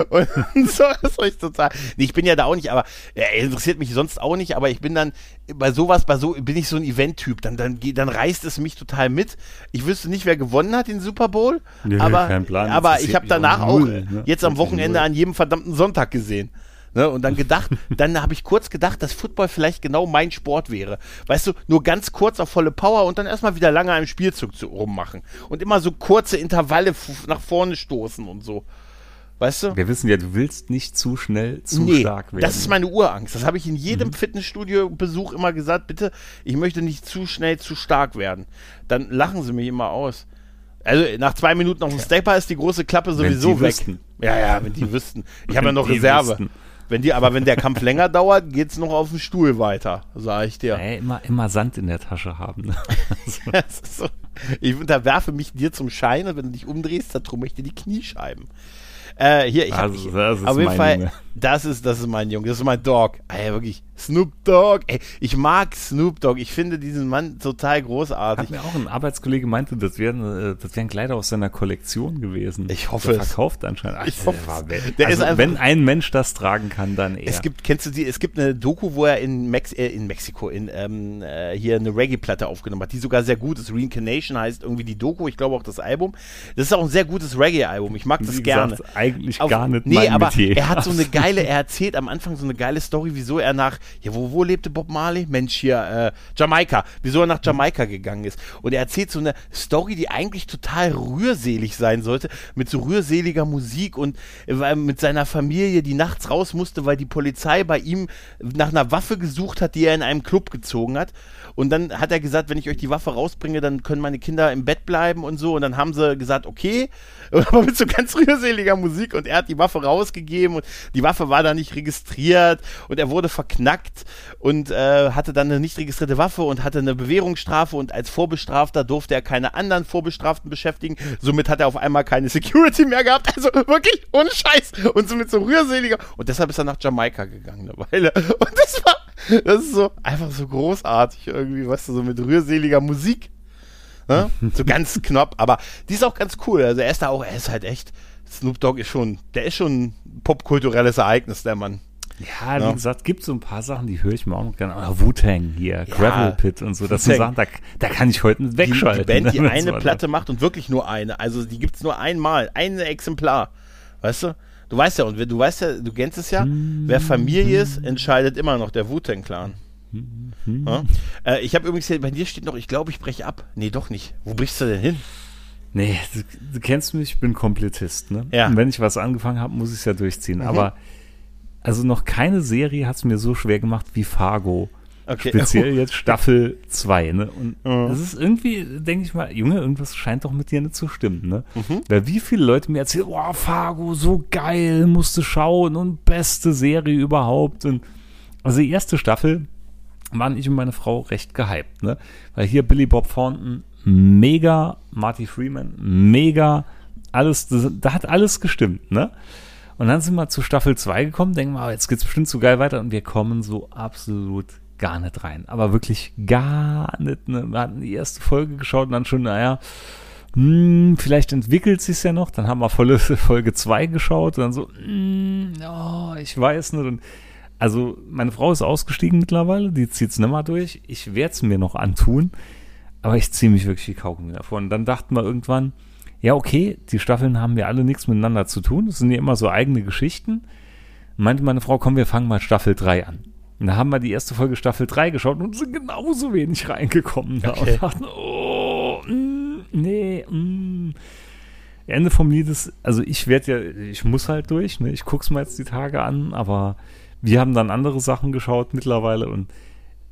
Und so, fand ich total. Nee, ich bin ja da auch nicht, aber er interessiert mich sonst auch nicht, aber ich bin dann bei sowas, bei so bin ich so ein Event-Typ, dann, dann, geht- dann reißt es mich total mit. Ich wüsste nicht, wer gewonnen hat den Super Bowl, Nee, aber, aber ich habe mich auch danach null, auch ne? jetzt am Wochenende an jedem verdammten Sonntag gesehen. Ne, und dann gedacht, dann habe ich kurz gedacht, dass Football vielleicht genau mein Sport wäre. Weißt du, nur ganz kurz auf volle Power und dann erstmal wieder lange am Spielzug zu, rummachen. Und immer so kurze Intervalle nach vorne stoßen und so. Weißt du? Wir wissen ja, du willst nicht zu schnell zu nee, stark werden. das ist meine Urangst. Das habe ich in jedem Mhm. Fitnessstudio-Besuch immer gesagt. Bitte, ich möchte nicht zu schnell zu stark werden. Dann lachen sie mich immer aus. Also nach zwei Minuten auf dem Stepper ist die große Klappe sowieso die weg. wüssten. Ja, ja, wenn die wüssten. Ich habe ja noch Reserve. wüssten. Wenn die, aber wenn der Kampf länger dauert, geht's noch auf dem Stuhl weiter, sage ich dir. Ey, immer, immer Sand in der Tasche haben. Ne? So. Ich unterwerfe mich dir zum Schein und wenn du dich umdrehst, dann trumme ich dir die Kniescheiben. Äh, hier, ich Das ist- das ist auf jeden mein Fall, Junge. das ist, das ist mein Junge, das ist mein Dog. Ey, wirklich, Snoop Dogg. Ey, ich mag Snoop Dogg. Ich finde diesen Mann total großartig. Hat mir auch ein Arbeitskollege meinte, das wären, äh, das wären Kleider aus seiner Kollektion gewesen. Ich hoffe der es. verkauft anscheinend. Ach, Ich der hoffe es. wel- Der also, einfach- wenn ein Mensch das tragen kann, dann er. Es gibt, kennst du die, es gibt eine Doku, wo er in, Mex äh, in Mexiko, in ähm, äh, hier eine Reggae-Platte aufgenommen hat, die sogar sehr gut ist. Reincarnation heißt irgendwie die Doku, ich glaube auch das Album. Das ist auch ein sehr gutes Reggae-Album. Ich mag das Wie gerne. gesagt, eigentlich Auf- gar nicht Nee, aber Metier. er hat so eine geile, er erzählt am Anfang so eine geile Story, wieso er nach, ja, wo, wo lebte Bob Marley? Mensch, hier, äh, Jamaika. Wieso er nach Jamaika gegangen ist. Und er erzählt so eine Story, die eigentlich total rührselig sein sollte, mit so rührseliger Musik und äh, mit seiner Familie, die nachts raus musste, weil die Polizei bei ihm nach einer Waffe gesucht hat, die er in einem Club gezogen hat. Und dann hat er gesagt, wenn ich euch die Waffe rausbringe, dann können meine Kinder im Bett bleiben und so. Und dann haben sie gesagt, okay, aber mit so ganz rührseliger Musik. Und er hat die Waffe rausgegeben und die Waffe war da nicht registriert und er wurde verknackt und äh, hatte dann eine nicht registrierte Waffe und hatte eine Bewährungsstrafe und als Vorbestrafter durfte er keine anderen Vorbestraften beschäftigen. Somit hat er auf einmal keine Security mehr gehabt. Also wirklich ohne Scheiß. Und so mit so rührseliger. Und deshalb ist er nach Jamaika gegangen eine Weile. Und das war, das ist so einfach so großartig irgendwie, weißt du, so mit rührseliger Musik. Ne? So ganz knapp, aber die ist auch ganz cool. Also er ist da auch, er ist halt echt, Snoop Dogg ist schon, der ist schon ein popkulturelles Ereignis, der Mann. Ja, Ja. wie gesagt, gibt so ein paar Sachen, die höre ich mir auch noch gerne. an. Wu-Tang hier, Gravel Pit und so. Das sind. Sachen, da, da kann ich heute mit Die, die wegschalten. Band, die ne, eine so. Platte macht und wirklich nur eine. Also die gibt's nur einmal, ein Exemplar. Weißt du? Du weißt ja, und du weißt ja, du kennst es ja, wer Familie ist, entscheidet immer noch der Wu-Tang-Clan. Ja? Äh, ich habe übrigens hier, bei dir steht noch, ich glaube, ich breche ab. Nee, doch nicht. Wo brichst du denn hin? Nee, du, du kennst mich, ich bin Komplettist, ne? Ja. Und wenn ich was angefangen habe, muss ich es ja durchziehen. Aber also noch keine Serie hat es mir so schwer gemacht wie Fargo. Okay. Speziell jetzt Staffel 2, ne? Und Ja. das ist irgendwie, denke ich mal, Junge, irgendwas scheint doch mit dir nicht zu stimmen, ne? Mhm. Weil wie viele Leute mir erzählen, boah, Fargo, so geil, musste schauen und beste Serie überhaupt. Und also die erste Staffel waren ich und meine Frau recht gehypt, ne? Weil hier Billy Bob Thornton, mega, Marty Freeman, mega, alles, das, da hat alles gestimmt, ne? Und dann sind wir zu Staffel 2 gekommen, denken wir, ah, jetzt geht's bestimmt so geil weiter und wir kommen so absolut gar nicht rein. Aber wirklich gar nicht. Ne? Wir hatten die erste Folge geschaut und dann schon, naja, hm, vielleicht entwickelt sich's ja noch. Dann haben wir volle Folge 2 geschaut und dann so, hm, oh, ich weiß nicht. Und also meine Frau ist ausgestiegen mittlerweile, die zieht's nicht mal durch. Ich werde es mir noch antun, aber ich ziehe mich wirklich wie Kaugummi davor. Und dann dachten wir irgendwann, ja, okay, die Staffeln haben ja alle nichts miteinander zu tun. Das sind ja immer so eigene Geschichten. Meinte meine Frau, komm, wir fangen mal Staffel 3 an. Und da haben wir die erste Folge Staffel 3 geschaut und sind genauso wenig reingekommen. Da okay. und dachten, oh, mm, nee, mm. Ende vom Lied ist, also ich werde ja, ich muss halt durch, ne? ich guck's mal jetzt die Tage an, aber wir haben dann andere Sachen geschaut mittlerweile und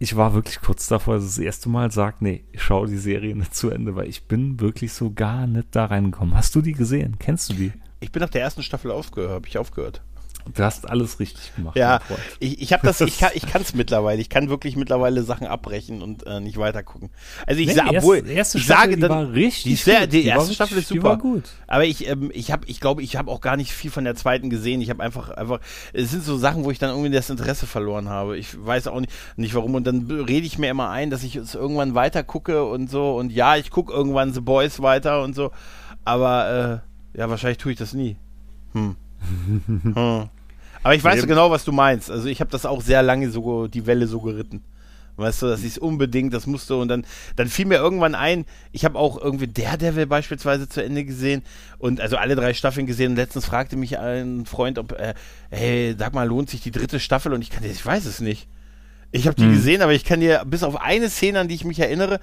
ich war wirklich kurz davor, dass ich das erste Mal sagt, nee, ich schaue die Serie nicht zu Ende, weil ich bin wirklich so gar nicht da reingekommen. Hast du die gesehen? Kennst du die? Ich bin nach der ersten Staffel aufgehört, habe ich aufgehört. Du hast alles richtig gemacht. Ja, ich, ich habe das, ich kann, ich kann es mittlerweile. Ich kann wirklich mittlerweile Sachen abbrechen und äh, nicht weiter gucken. Also ich nee, sage, obwohl erste, erste ich Staffel, sage, dann, die war richtig. Die, die, die erste war, Staffel ist super. Die war gut. Aber ich, ähm, ich habe, ich glaube, ich habe auch gar nicht viel von der zweiten gesehen. Ich habe einfach, einfach, es sind so Sachen, wo ich dann irgendwie das Interesse verloren habe. Ich weiß auch nicht, nicht warum. Und dann rede ich mir immer ein, dass ich es irgendwann weiter gucke und so. Und ja, ich gucke irgendwann The Boys weiter und so. Aber äh, ja, wahrscheinlich tue ich das nie. Hm. Hm. Aber ich weiß genau, was du meinst. Also ich habe das auch sehr lange so die Welle so geritten. Weißt du, dass ich es unbedingt, das musste und dann, dann fiel mir irgendwann ein, ich habe auch irgendwie Daredevil beispielsweise zu Ende gesehen und also alle drei Staffeln gesehen und letztens fragte mich ein Freund, ob, äh, hey, sag mal, lohnt sich die dritte Staffel und ich kann, ich weiß es nicht. Ich habe die hm. gesehen, aber ich kann dir bis auf eine Szene, an die ich mich erinnere,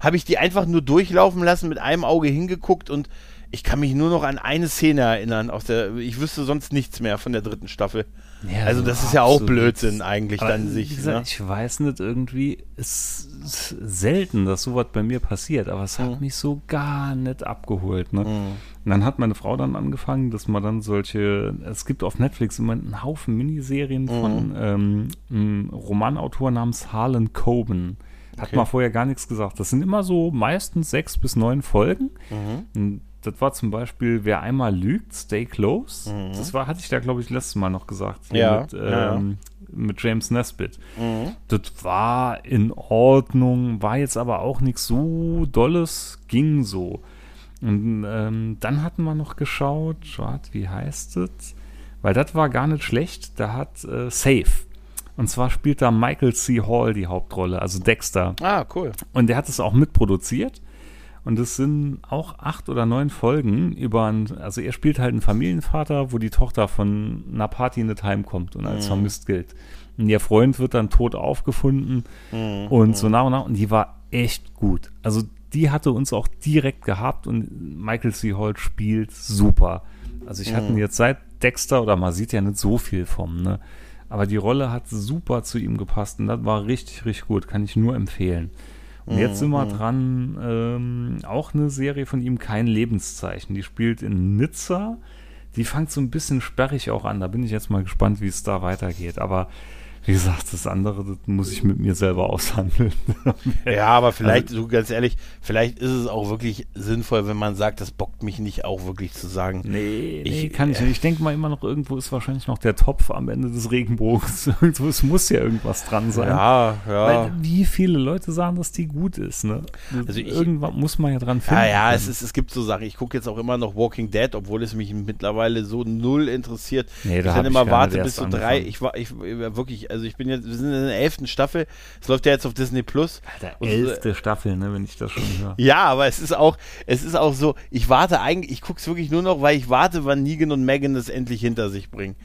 habe ich die einfach nur durchlaufen lassen, mit einem Auge hingeguckt und ich kann mich nur noch an eine Szene erinnern. Aus der, ich wüsste sonst nichts mehr von der dritten Staffel. Ja, also das ist ja auch Blödsinn eigentlich Aber dann sich. Gesagt, ne? Ich weiß nicht, irgendwie ist es selten, dass sowas bei mir passiert, aber es hat mhm. mich so gar nicht abgeholt. Ne? Mhm. Und dann hat meine Frau dann angefangen, dass man dann solche, es gibt auf Netflix immer einen Haufen Miniserien mhm. von ähm, einem Romanautor namens Harlan Coben. Hat okay. man vorher gar nichts gesagt. Das sind immer so meistens sechs bis neun Folgen. Mhm. Das war zum Beispiel, wer einmal lügt, stay close. Mhm. Das war, hatte ich da, glaube ich, letztes Mal noch gesagt. Ja, mit, ja. Ähm, mit James Nesbitt. Mhm. Das war in Ordnung, war jetzt aber auch nichts so Dolles, ging so. Und ähm, dann hatten wir noch geschaut, wart, wie heißt es? Weil das war gar nicht schlecht. Da hat äh, Safe. Und zwar spielt da Michael C. Hall die Hauptrolle, also Dexter. Ah, cool. Und der hat es auch mitproduziert. Und es sind auch acht oder neun Folgen über ein, also er spielt halt einen Familienvater, wo die Tochter von einer Party nicht heimkommt und als mhm. vermisst gilt. Und ihr Freund wird dann tot aufgefunden mhm. und so mhm. nach und nach. Und die war echt gut. Also die hatte uns auch direkt gehabt und Michael C. Holt spielt super. Also ich hatte mhm. jetzt seit Dexter oder man sieht ja nicht so viel vom, ne? Aber die Rolle hat super zu ihm gepasst und das war richtig, richtig gut. Kann ich nur empfehlen. Und jetzt sind wir mhm. dran, ähm, auch eine Serie von ihm, Kein Lebenszeichen. Die spielt in Nizza. Die fängt so ein bisschen sperrig auch an. Da bin ich jetzt mal gespannt, wie es da weitergeht. Aber wie gesagt, das andere das muss ich mit mir selber aushandeln. ja, aber vielleicht, also, so ganz ehrlich, vielleicht ist es auch wirklich sinnvoll, wenn man sagt, das bockt mich nicht auch wirklich zu sagen. Nee, ich nee, kann ich nicht. Ich denke mal immer noch, irgendwo ist wahrscheinlich noch der Topf am Ende des Regenbogens. Irgendwo, es muss ja irgendwas dran sein. Ja, ja. Weil wie viele Leute sagen, dass die gut ist, ne? Also ich, Irgendwann muss man ja dran finden. Ja, ja, es, ist, es gibt so Sachen. Ich gucke jetzt auch immer noch Walking Dead, obwohl es mich mittlerweile so null interessiert. Nee, da ich dann immer warte bis so drei. Ich war, ich wirklich, also ich bin jetzt, wir sind in der elften Staffel. Es läuft ja jetzt auf Disney Plus. Alter, elfte und, Staffel, ne, wenn ich das schon höre. Ja, aber es ist auch, es ist auch so, ich warte eigentlich, ich gucke es wirklich nur noch, weil ich warte, wann Negan und Megan es endlich hinter sich bringen.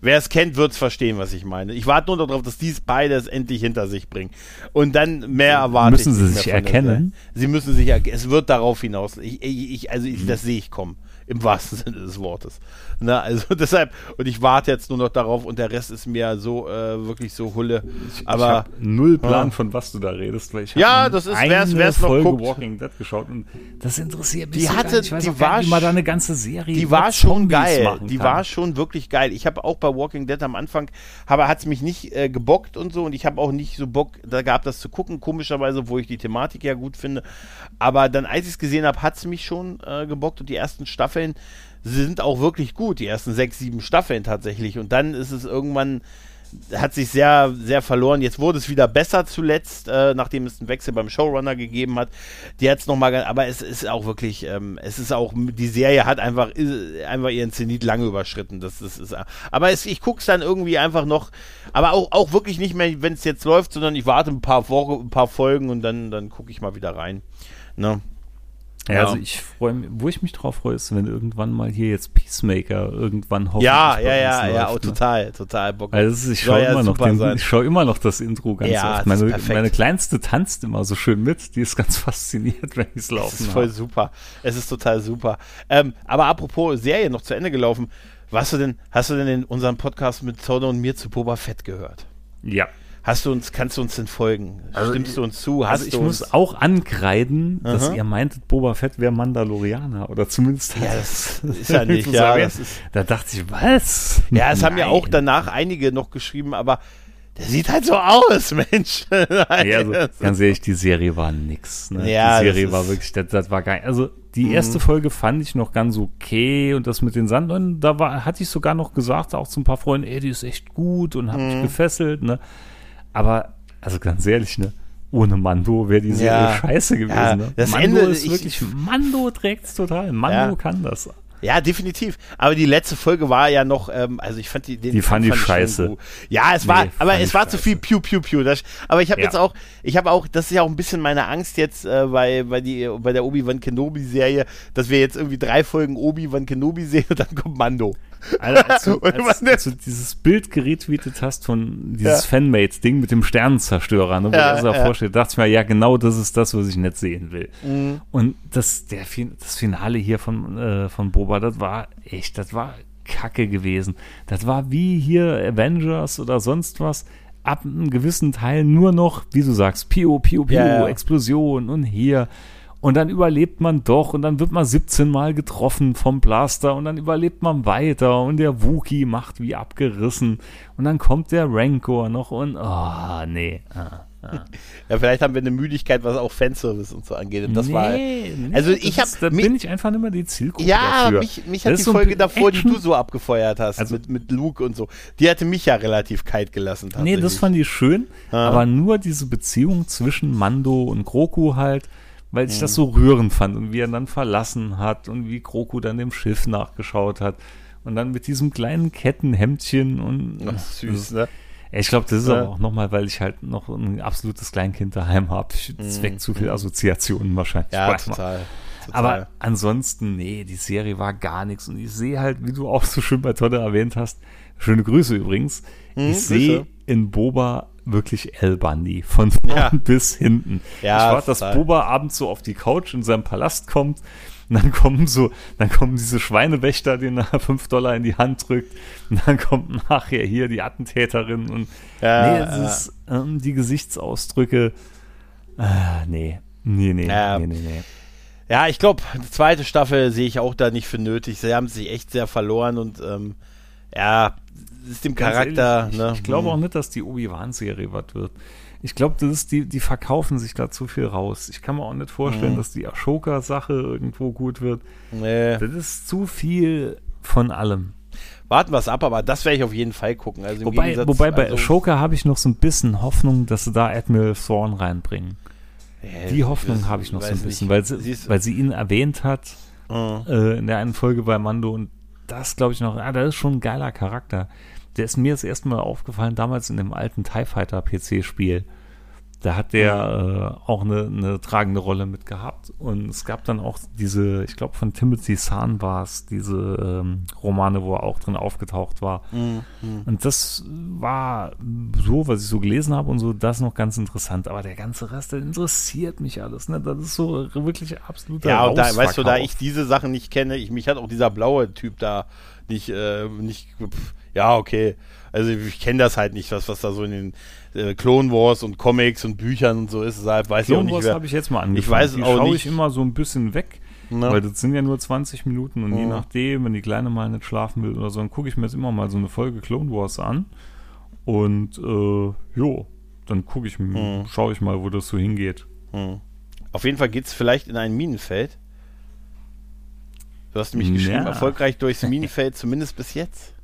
Wer es kennt, wird es verstehen, was ich meine. Ich warte nur darauf, dass dies beides endlich hinter sich bringen. Und dann mehr erwarte müssen ich. Müssen sie sich erkennen? Sie müssen sich erkennen. Es wird darauf hinaus. Ich, ich, also ich, das sehe ich kommen im wahrsten Sinne des Wortes. Na, also deshalb, und ich warte jetzt nur noch darauf und der Rest ist mir so äh, wirklich so Hulle. Ich, Aber ich null Plan, ja. von was du da redest, weil ich ja, das ist wer es noch guckt. Walking Dead geschaut und das interessiert mich. Die so hatte, die war wie man da eine ganze Serie. Die war schon geil. Die war schon wirklich geil. Ich habe auch bei Walking Dead am Anfang, aber hat es mich nicht äh, gebockt und so und ich habe auch nicht so Bock, da gab das zu gucken, komischerweise, wo ich die Thematik ja gut finde. Aber dann, als ich es gesehen habe, hat es mich schon äh, gebockt und die ersten Staffeln sind auch wirklich gut, die ersten sechs, sieben Staffeln tatsächlich. Und dann ist es irgendwann, hat sich sehr, sehr verloren. Jetzt wurde es wieder besser zuletzt, äh, nachdem es einen Wechsel beim Showrunner gegeben hat. Die hat es nochmal, aber es ist auch wirklich, ähm, es ist auch, die Serie hat einfach, einfach ihren Zenit lange überschritten. Das, das ist, aber es, ich gucke es dann irgendwie einfach noch, aber auch, auch wirklich nicht mehr, wenn es jetzt läuft, sondern ich warte ein paar, Wochen, ein paar Folgen und dann, dann gucke ich mal wieder rein. Ne? Ja, also ich freue mich, wo ich mich drauf freue, ist, wenn irgendwann mal hier jetzt Peacemaker irgendwann hoffentlich Ja, ja, ja, läuft, ja, oh, ne? total, total Bock. Also ich schaue immer noch den, ich schaue immer noch das Intro ganz ja, oft. Meine, meine kleinste tanzt immer so schön mit, die ist ganz fasziniert, wenn ich es laufen Das ist voll habe. super. Es ist total super. Ähm, aber apropos Serie noch zu Ende gelaufen, was du denn, hast du denn in unserem Podcast mit Todd und mir zu Boba Fett gehört? Ja. Hast du uns, kannst du uns denn folgen? Also Stimmst du uns zu? Hast also ich muss auch ankreiden, Aha. dass ihr meintet, Boba Fett wäre Mandalorianer oder zumindest. Ja, das ist ja nicht. ja, das ist, da dachte ich, was? Ja, es haben ja auch danach einige noch geschrieben, aber der sieht halt so aus, Mensch. ja, also, ganz ehrlich, die Serie war nix. Ne? Ja, die Serie war wirklich, das, das war geil. Also die mhm. erste mhm. Folge fand ich noch ganz okay und das mit den Sandleuten, da war, hatte ich sogar noch gesagt, auch zu ein paar Freunden, ey, die ist echt gut und hat mhm. mich gefesselt, ne? Aber, also ganz ehrlich, ne? Ohne Mando wäre die Serie ja, scheiße gewesen. Ja, ne? das Mando Ende, ist wirklich, ich, Mando trägt's total. Mando ja. kann das. Ja, definitiv. Aber die letzte Folge war ja noch, ähm, also ich fand die, den die fand, fand scheiße. Ja, es nee, war, aber es war scheiße. zu viel Piu Piu Piu. Das, aber ich habe ja. jetzt auch, ich habe auch, das ist ja auch ein bisschen meine Angst jetzt äh, bei bei die bei der Obi Wan Kenobi Serie, dass wir jetzt irgendwie drei Folgen Obi Wan Kenobi sehen und dann kommt Mando. Also, als, du, als, als, du dieses Bild geretweetet hast von dieses ja. Fanmates-Ding mit dem Sternenzerstörer, ne, wo ja, er sich ja. vorstellt, dachte ich mir, ja, genau das ist das, was ich nicht sehen will. Mhm. Und das, der, das Finale hier von, äh, von Boba, das war echt, das war kacke gewesen. Das war wie hier Avengers oder sonst was. Ab einem gewissen Teil nur noch, wie du sagst, Pio, Pio, Pio, Explosion und hier und dann überlebt man doch und dann wird man 17 Mal getroffen vom Blaster und dann überlebt man weiter und der Wookie macht wie abgerissen und dann kommt der Rancor noch und oh, nee. Ah, ah. Ja, vielleicht haben wir eine Müdigkeit, was auch Fanservice und so angeht. Und das nee, war. Nee, also ich habe. Da bin ich einfach nicht mehr die Zielgruppe. Ja, dafür. mich, mich hat die Folge so davor, Action. die du so abgefeuert hast, also, mit, mit Luke und so, die hatte mich ja relativ kalt gelassen. Nee, das fand ich schön, ah. aber nur diese Beziehung zwischen Mando und Groku halt weil ich mhm. das so rührend fand und wie er dann verlassen hat und wie Kroku dann dem Schiff nachgeschaut hat und dann mit diesem kleinen Kettenhemdchen und Ach, süß, ne? Ich glaube, das ist ja. aber auch nochmal, weil ich halt noch ein absolutes Kleinkind daheim habe. Es mhm. weckt zu viel Assoziationen wahrscheinlich. Ja, total, total. Aber ansonsten, nee, die Serie war gar nichts. Und ich sehe halt, wie du auch so schön bei Todde erwähnt hast, schöne Grüße übrigens, mhm, ich sehe in Boba wirklich El Bundy. Von vorn ja. bis hinten. Ja, ich warte, dass Boba abends so auf die Couch in seinem Palast kommt. Und dann kommen so, dann kommen diese Schweinewächter, denen er fünf Dollar in die Hand drückt. Und dann kommt nachher hier die Attentäterin und ja, nee, es ist ähm, die Gesichtsausdrücke. Äh, nee, nee, nee, ja. nee, nee, nee. Ja, ich glaube, die zweite Staffel sehe ich auch da nicht für nötig. Sie haben sich echt sehr verloren und ähm, ja, ist dem Charakter. Ehrlich, ne? Ich, glaube auch hm. nicht, dass die Obi-Wan-Serie was wird. Ich glaube, das ist die, die verkaufen sich da zu viel raus. Ich kann mir auch nicht vorstellen, mhm. dass die Ashoka-Sache irgendwo gut wird. Nee. Das ist zu viel von allem. Warten wir es ab, aber das werde ich auf jeden Fall gucken. Also wobei, wobei bei also, Ashoka habe ich noch so ein bisschen Hoffnung, dass sie da Admiral Thrawn reinbringen. Ja, die Hoffnung habe ich noch so ein bisschen, weil sie, weil sie ihn erwähnt hat mhm. äh, in der einen Folge bei Mando und das glaube ich noch, ah, das ist schon ein geiler Charakter der ist mir das erste Mal aufgefallen, damals in dem alten TIE Fighter PC-Spiel. Da hat der äh, auch eine, eine tragende Rolle mit gehabt. Und es gab dann auch diese, ich glaube von Timothy Zahn war es, diese ähm, Romane, wo er auch drin aufgetaucht war. Mhm. Und das war so, was ich so gelesen habe und so, das noch ganz interessant. Aber der ganze Rest, der interessiert mich alles. Ne? Das ist so wirklich absoluter Ja, und da, weißt du, da ich diese Sachen nicht kenne, ich, mich hat auch dieser blaue Typ da nicht, äh, nicht pff, ja, okay. Also ich kenne das halt nicht, was, was da so in den äh, Clone Wars und Comics und Büchern und so ist. Deshalb weiß Clone ich auch nicht. Wars habe ich jetzt mal angefangen. Ich weiß Die auch schaue nicht. ich immer so ein bisschen weg. Na? Weil das sind ja nur 20 Minuten und ja. je nachdem, wenn die Kleine mal nicht schlafen will oder so, dann gucke ich mir jetzt immer mal so eine Folge Clone Wars an. Und äh, jo, dann gucke ich, hm. schaue ich mal, wo das so hingeht. Hm. Auf jeden Fall geht es vielleicht in ein Minenfeld. Du hast nämlich geschrieben, ja. erfolgreich durchs Minenfeld, zumindest bis jetzt.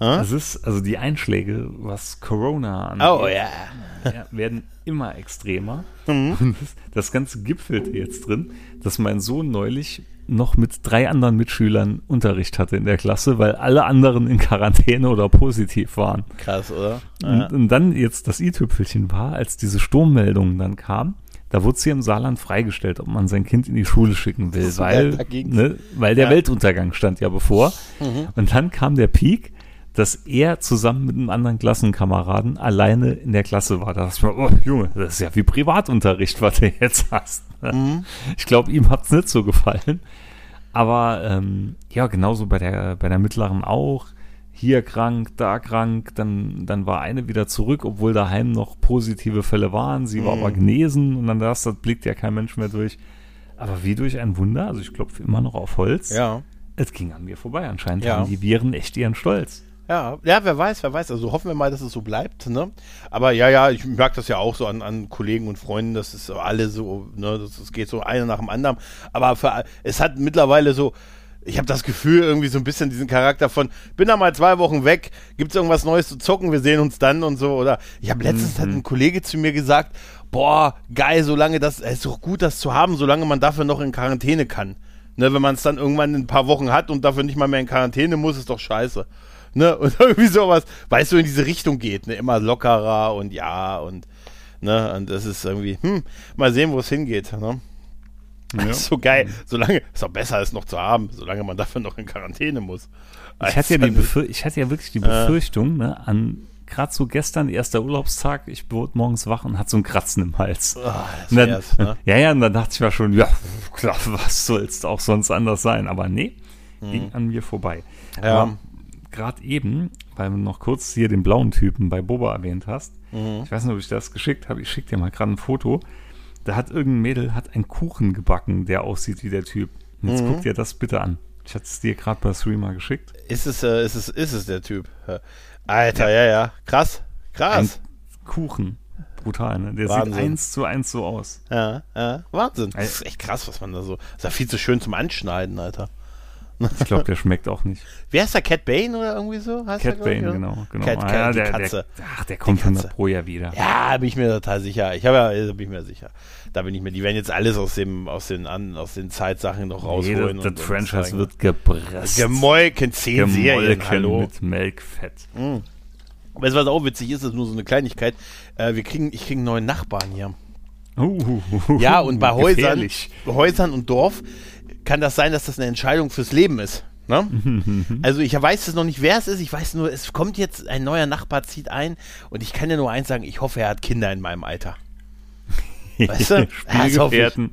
Es ist, also die Einschläge, was Corona angeht, oh, yeah. ja, werden immer extremer. Mhm. Und das, das Ganze gipfelt jetzt drin, dass mein Sohn neulich noch mit drei anderen Mitschülern Unterricht hatte in der Klasse, weil alle anderen in Quarantäne oder positiv waren. Krass, oder? Ja. Und, und, dann jetzt das i-Tüpfelchen war, als diese Sturmmeldungen dann kamen, da wurde es hier im Saarland freigestellt, ob man sein Kind in die Schule schicken will, weil, ne, weil der Ja. Weltuntergang stand ja bevor. Mhm. Und dann kam der Peak, dass er zusammen mit einem anderen Klassenkameraden alleine in der Klasse war. Da dachte ich mir, oh Junge, das ist ja wie Privatunterricht, was du jetzt hast. ne? Mhm. Ich glaube, ihm hat es nicht so gefallen. Aber ähm, ja, genauso bei der, bei der mittleren auch. Hier krank, da krank, dann, dann war eine wieder zurück, obwohl daheim noch positive Fälle waren. Sie war Mhm. aber genesen und dann das, das blickt ja kein Mensch mehr durch. Aber wie durch ein Wunder, also ich klopfe immer noch auf Holz, Ja. es ging an mir vorbei. Anscheinend Ja. haben die Viren echt ihren Stolz. Ja, ja, wer weiß, wer weiß. Also hoffen wir mal, dass es so bleibt, ne? Aber ja, ja, ich merke das ja auch so an, an Kollegen und Freunden, das ist alle so, ne, das, das geht so einer nach dem anderen. Aber für, es hat mittlerweile so, ich habe das Gefühl, irgendwie so ein bisschen diesen Charakter von, bin da mal zwei Wochen weg, gibt's irgendwas Neues zu zocken, wir sehen uns dann und so. Oder ich habe letztens hat ein Kollege zu mir gesagt, boah, geil, solange das, es ist doch gut, das zu haben, solange man dafür noch in Quarantäne kann. Ne, wenn man es dann irgendwann in ein paar Wochen hat und dafür nicht mal mehr in Quarantäne muss, ist doch scheiße. Ne, und irgendwie sowas, weil es so in diese Richtung geht, ne, immer lockerer und ja und, ne, und das ist irgendwie, hm, mal sehen, wo es hingeht, ne. Ist so geil, solange, ist doch besser, es noch zu haben, solange man dafür noch in Quarantäne muss. Ich hatte, ja ich hatte ja wirklich die Befürchtung, ne, an gerade so gestern, erster Urlaubstag, ich wurde morgens wach und hatte so ein Kratzen im Hals. Und dann, wär's, ne? Ja, ja, und dann dachte ich mir schon, ja, klar, was soll's auch sonst anders sein? Aber nee, ging an mir vorbei. Mhm. Ja. Aber gerade eben, weil du noch kurz hier den blauen Typen bei Boba erwähnt hast, Mhm. ich weiß nicht, ob ich das geschickt habe, ich schicke dir mal gerade ein Foto. Da hat irgendein Mädel hat einen Kuchen gebacken, der aussieht wie der Typ. Und jetzt Mhm. guck dir das bitte an. Ich hatte es dir gerade per Streamer geschickt. Ist es, äh, ist es, ist es der Typ? Ja. Alter, ja, ja, krass, krass. Ein Kuchen. Brutal, ne? Der Wahnsinn. sieht eins zu eins so aus. Ja, ja, Wahnsinn. Das ist echt krass, was man da so, das ist ja viel zu schön zum Anschneiden, Alter. Ich glaube, der schmeckt auch nicht. Wer ist da, Cat Bane oder irgendwie so? Heißt der, Cat ich, Bane, oder? genau. genau. Cat, Ah, Cat, die der, Katze. Der, ach, der kommt Katze. 100 pro Jahr wieder. Ja, bin ich mir total sicher. Ich habe ja, da bin ich mir sicher. Da bin ich mir, die werden jetzt alles aus dem, aus den, an, aus den Zeitsachen noch Nee, rausholen. das, und- das und Franchise zeigen. wird gepresst. gemolken, zehn Serien, Gemolken hallo. mit Melkfett. Weißt du, was auch witzig ist, das ist nur so eine Kleinigkeit. Äh, wir kriegen, ich kriege einen neuen Nachbarn hier. Uh, Ja, und bei Häusern, gefährlich. Häusern und Dorf kann das sein, dass das eine Entscheidung fürs Leben ist. Ne? Also ich weiß es noch nicht, wer es ist. Ich weiß nur, es kommt jetzt ein neuer Nachbar, zieht ein. Und ich kann ja nur eins sagen, ich hoffe, er hat Kinder in meinem Alter. Weißt du? Spielgefährten,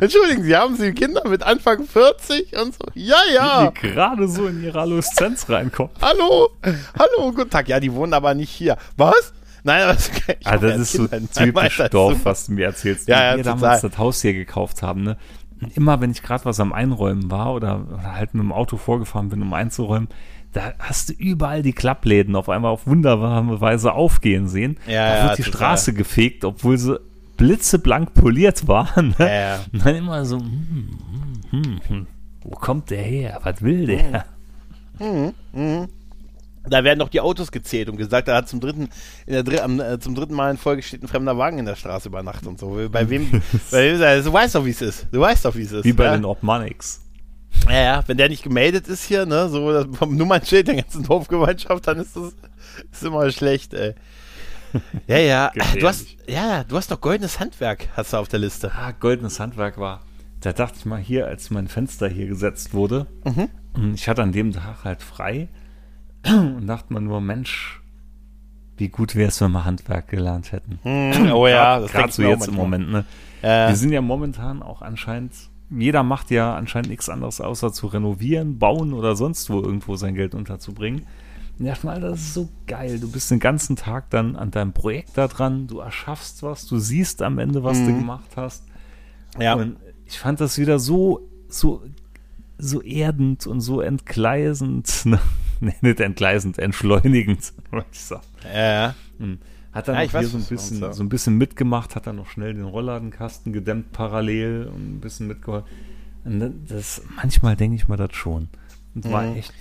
Entschuldigen Sie, haben Sie Kinder mit Anfang 40 und so? Ja, ja. die gerade so in ihre Adoleszenz reinkommen. Hallo. Hallo, guten Tag. Ja, die wohnen aber nicht hier. Was? Nein, aber das, Ah, das ist so Kinder in meinem typisch. Dorf, was du mir erzählst. Ja, ja, wir damals das Haus hier gekauft haben, ne? Und immer, wenn ich gerade was am Einräumen war oder, halt mit dem Auto vorgefahren bin, um einzuräumen, da hast du überall die Klappläden auf einmal auf wunderbare Weise aufgehen sehen. Ja, da ja, wird die total. Straße gefegt, obwohl sie blitzeblank poliert waren. Ne? Ja, ja. Und dann immer so, hm, hm, hm, hm, wo kommt der her? Was will der? Da werden doch die Autos gezählt und gesagt, da hat zum dritten, Dr am, äh, zum dritten Mal in Folge steht ein fremder Wagen in der Straße über Nacht und so. Bei wem, bei wem du weißt doch, wie es ist. Du weißt doch, wie es ist. Wie bei ja? den Obmanics. Ja, ja, wenn der nicht gemeldet ist hier, ne, so das vom Nummernschild der ganzen Dorfgemeinschaft, dann ist das ist immer schlecht, ey. Ja, ja. Du hast, ja, du hast doch goldenes Handwerk, hast du auf der Liste. Ah, goldenes Handwerk war. Da dachte ich mal hier, als mein Fenster hier gesetzt wurde, Mhm. ich hatte an dem Tag halt frei und dachte mir nur, Mensch, wie gut wäre es, wenn wir Handwerk gelernt hätten. Hm, oh ja, das Gerade so jetzt im. Moment, ne? Ja. Wir sind ja momentan auch anscheinend, jeder macht ja anscheinend nichts anderes, außer zu renovieren, bauen oder sonst wo irgendwo sein Geld unterzubringen. Und ich dachte mal, das ist so geil. Du bist den ganzen Tag dann an deinem Projekt da dran, du erschaffst was, du siehst am Ende, was du gemacht hast. Mhm. Ja. Und ich fand das wieder so, so, so erdend und so entgleisend. Ne? Nee, nicht entgleisend, entschleunigend, wollte ich sagen. ja, ja. Hat dann Ja, hier weiß, so ein, du bisschen, ja. so ein bisschen mitgemacht, hat dann noch schnell den Rollladenkasten gedämmt parallel und ein bisschen mitgeholfen. Das- das, manchmal denke ich mal das schon. Und war echt.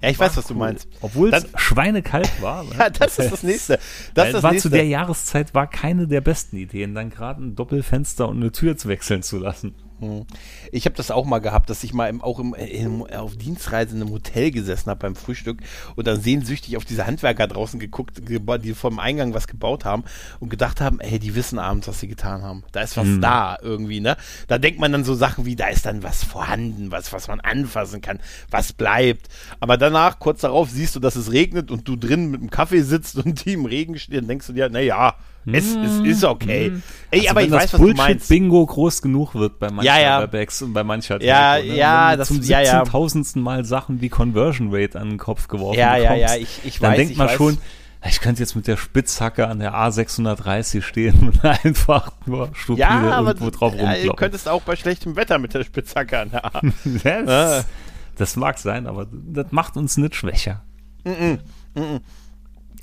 Ja, ich weiß, was du cool. meinst. Obwohl es schweinekalt war. Ja, das ist das nächste. Das ist das war nächste. zu der Jahreszeit war keine der besten Ideen, dann gerade ein Doppelfenster und eine Tür zu wechseln zu lassen. Hm. Ich habe das auch mal gehabt, dass ich mal im, auch im, im, auf Dienstreise in einem Hotel gesessen habe beim Frühstück und dann sehnsüchtig auf diese Handwerker draußen geguckt, die vom Eingang was gebaut haben und gedacht haben, hey, die wissen abends, was sie getan haben. Da ist was mhm. da irgendwie, ne? Da denkt man dann so Sachen wie, da ist dann was vorhanden, was, was man anfassen kann, was bleibt. Aber danach, kurz darauf, siehst du, dass es regnet und du drin mit dem Kaffee sitzt und die im Regen stehen, denkst du dir, na ja, es, es hm. ist okay. Hm. Ey, also aber ich weiß, was Bullshit du meinst. Bingo groß genug wird bei manchen ja, ja. Webex und bei mancher Ja, Telefon, ne? ja, das zum ja, ja. tausendsten Mal Sachen wie Conversion Rate an den Kopf geworfen Ja, bekommst, ja, ja, ich, ich dann weiß. denkt man weiß. schon, ich könnte jetzt mit der Spitzhacke an der A630 stehen und einfach nur stupide ja, aber, irgendwo drauf ja, Du könntest auch bei schlechtem Wetter mit der Spitzhacke an der A. das, das mag sein, aber das macht uns nicht schwächer. Mm -mm, mm aber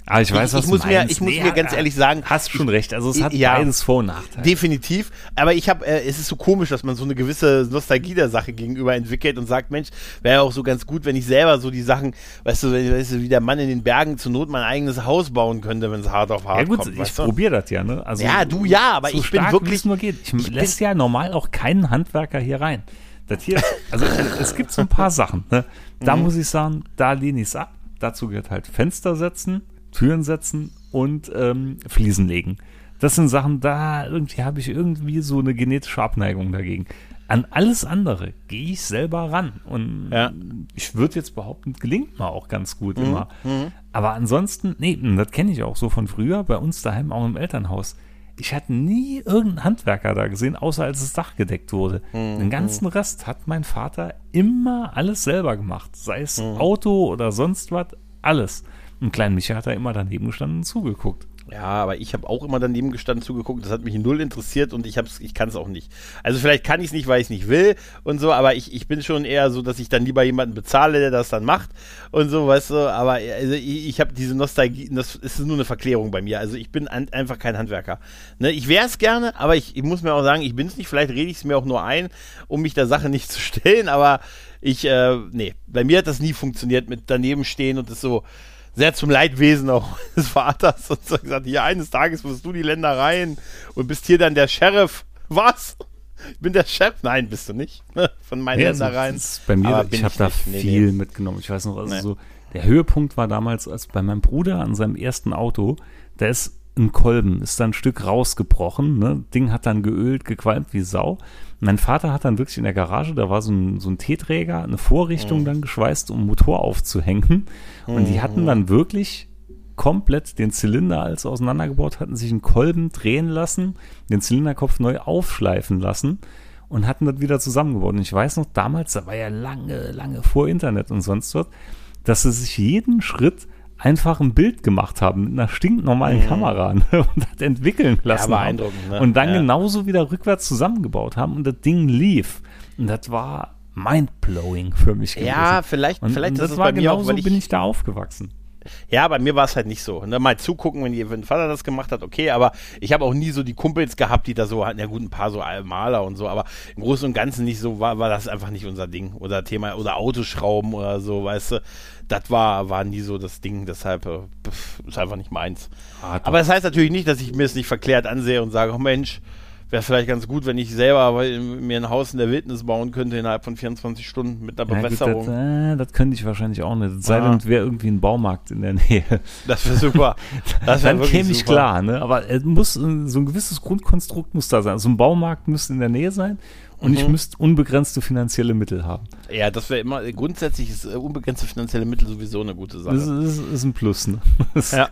ah, ich weiß, ich, was ich muss du mir, Ich muss nee, mir ganz ehrlich sagen. Hast schon recht. Also es hat ja, beides Vor- und Nachteile. Definitiv. Aber ich habe, äh, es ist so komisch, dass man so eine gewisse Nostalgie der Sache gegenüber entwickelt und sagt, Mensch, wäre ja auch so ganz gut, wenn ich selber so die Sachen, weißt du, weißt du, wie der Mann in den Bergen zur Not mein eigenes Haus bauen könnte, wenn es hart auf hart ja, gut, kommt. Ich probiere das ja, ne? Also, ja, du ja, aber so ich bin wirklich. Nur geht. Ich, ich lässt ja normal auch keinen Handwerker hier rein. Das hier, also es gibt so ein paar Sachen. Ne? Da mhm. muss ich sagen, da lehne ich es ab. Dazu gehört halt Fenster setzen, Türen setzen und ähm, Fliesen legen. Das sind Sachen, da irgendwie habe ich irgendwie so eine genetische Abneigung dagegen. An alles andere gehe ich selber ran. Und ja. ich würde jetzt behaupten, gelingt mir auch ganz gut mhm. immer. Mhm. Aber ansonsten, nee, das kenne ich auch so von früher, bei uns daheim auch im Elternhaus. Ich hatte nie irgendeinen Handwerker da gesehen, außer als das Dach gedeckt wurde. Mhm. Den ganzen Rest hat mein Vater immer alles selber gemacht. Sei es mhm. Auto oder sonst was, alles. Und Klein Micha hat da immer daneben gestanden und zugeguckt. Ja, aber ich habe auch immer daneben gestanden, zugeguckt. Das hat mich null interessiert und ich, ich kann es auch nicht. Also vielleicht kann ich es nicht, weil ich es nicht will und so, aber ich, ich bin schon eher so, dass ich dann lieber jemanden bezahle, der das dann macht und so, weißt du. Aber also ich, ich habe diese Nostalgie, das ist nur eine Verklärung bei mir. Also ich bin an, einfach kein Handwerker. Ne, ich wäre es gerne, aber ich, ich, muss mir auch sagen, ich bin es nicht. Vielleicht rede ich es mir auch nur ein, um mich der Sache nicht zu stellen, aber ich, äh, nee, bei mir hat das nie funktioniert mit daneben stehen und das so sehr zum Leidwesen auch des Vaters und so gesagt, hier eines Tages wirst du die Ländereien und bist hier dann der Sheriff. Was? Ich bin der Chef? Nein, bist du nicht. Von meinen ja, Ländereien. Also, bei mir, ich habe da nee, viel nee. mitgenommen. Ich weiß noch, also nee. so, der Höhepunkt war damals, als bei meinem Bruder an seinem ersten Auto, da ist ein Kolben, ist dann ein Stück rausgebrochen, ne? Ding hat dann geölt, gequalmt wie Sau. Mein Vater hat dann wirklich in der Garage, da war so ein, so ein T-Träger, eine Vorrichtung mhm. dann geschweißt, um Motor aufzuhängen. Und die hatten dann wirklich komplett den Zylinder als auseinandergebaut, hatten sich einen Kolben drehen lassen, den Zylinderkopf neu aufschleifen lassen und hatten das wieder zusammengebaut. Und ich weiß noch, damals, da war ja lange, lange vor Internet und sonst was, dass sie sich jeden Schritt einfach ein Bild gemacht haben mit einer stinknormalen mhm. Kamera ne, und das entwickeln lassen. Ja, beeindruckend, ne? Und dann ja. genauso wieder rückwärts zusammengebaut haben und das Ding lief. Und das war mindblowing für mich gewesen. Ja, vielleicht, und, vielleicht und das, das war genauso, bin ich da aufgewachsen. Ja, bei mir war es halt nicht so. Ne? Mal zugucken, wenn, die, wenn Vater das gemacht hat, okay, aber ich habe auch nie so die Kumpels gehabt, die da so hatten, ja gut, ein paar so Maler und so, aber im Großen und Ganzen nicht so, war, war das einfach nicht unser Ding. Oder Thema, oder Autoschrauben oder so, weißt du. Das war, war nie so das Ding, deshalb äh, ist einfach nicht meins. Ah, aber das heißt natürlich nicht, dass ich mir es nicht verklärt ansehe und sage, oh Mensch, wäre vielleicht ganz gut, wenn ich selber mir ein Haus in der Wildnis bauen könnte innerhalb von 24 Stunden mit einer ja, Bewässerung. Gut, das, äh, das, könnte ich wahrscheinlich auch nicht. Sei denn, wäre irgendwie ein Baumarkt in der Nähe. Das wäre super. Das wär Dann käme ich super. klar, ne? Aber es muss so ein gewisses Grundkonstrukt muss da sein. Also ein Baumarkt müsste in der Nähe sein und mhm. ich müsste unbegrenzte finanzielle Mittel haben. Ja, das wäre immer, grundsätzlich ist äh, unbegrenzte finanzielle Mittel sowieso eine gute Sache. Das ist, ist ein Plus, ne? ja.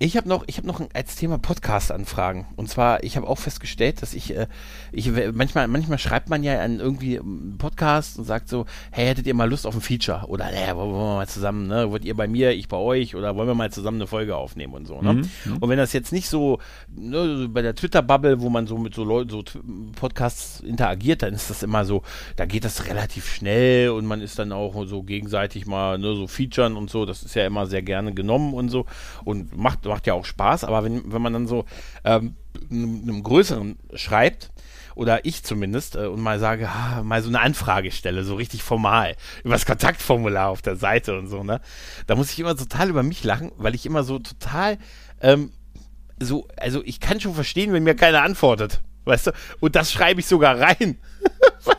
Ich habe noch, ich habe noch ein, als Thema Podcast-Anfragen. Und zwar, ich habe auch festgestellt, dass ich, äh, ich manchmal, manchmal schreibt man ja an irgendwie einen Podcast und sagt so, hey, hättet ihr mal Lust auf ein Feature? Oder, äh, wollen wir mal zusammen, ne? Wollt ihr bei mir, ich bei euch? Oder wollen wir mal zusammen eine Folge aufnehmen und so, ne? Mhm. mhm. Und wenn das jetzt nicht so, ne, bei der Twitter-Bubble, wo man so mit so Leuten, so Podcasts interagiert, dann ist das immer so, da geht das relativ schnell und man ist dann auch so gegenseitig mal, ne, so featuren und so. Das ist ja immer sehr gerne genommen und so. Und macht macht ja auch Spaß, aber wenn, wenn man dann so ähm, einem größeren schreibt, oder ich zumindest, äh, und mal sage, ah, mal so eine Anfrage stelle, so richtig formal, über das Kontaktformular auf der Seite und so, ne? Da muss ich immer total über mich lachen, weil ich immer so total, ähm, so, also ich kann schon verstehen, wenn mir keiner antwortet, weißt du? Und das schreibe ich sogar rein.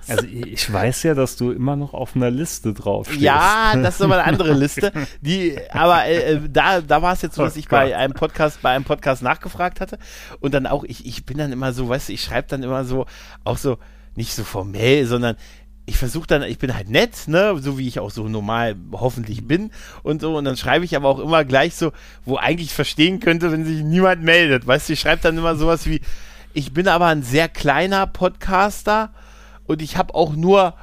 Also ich weiß ja, dass du immer noch auf einer Liste drauf stehst. Ja, das ist aber eine andere Liste. Die, aber äh, äh da, da war es jetzt so, dass oh ich bei einem Podcast, bei einem Podcast nachgefragt hatte und dann auch, ich, ich bin dann immer so, weißt du, ich schreibe dann immer so, auch so, nicht so formell, sondern ich versuche dann, ich bin halt nett, ne, so wie ich auch so normal hoffentlich bin und so, und dann schreibe ich aber auch immer gleich so, wo eigentlich verstehen könnte, wenn sich niemand meldet. Weißt du, ich schreibe dann immer sowas wie, ich bin aber ein sehr kleiner Podcaster und ich habe auch nur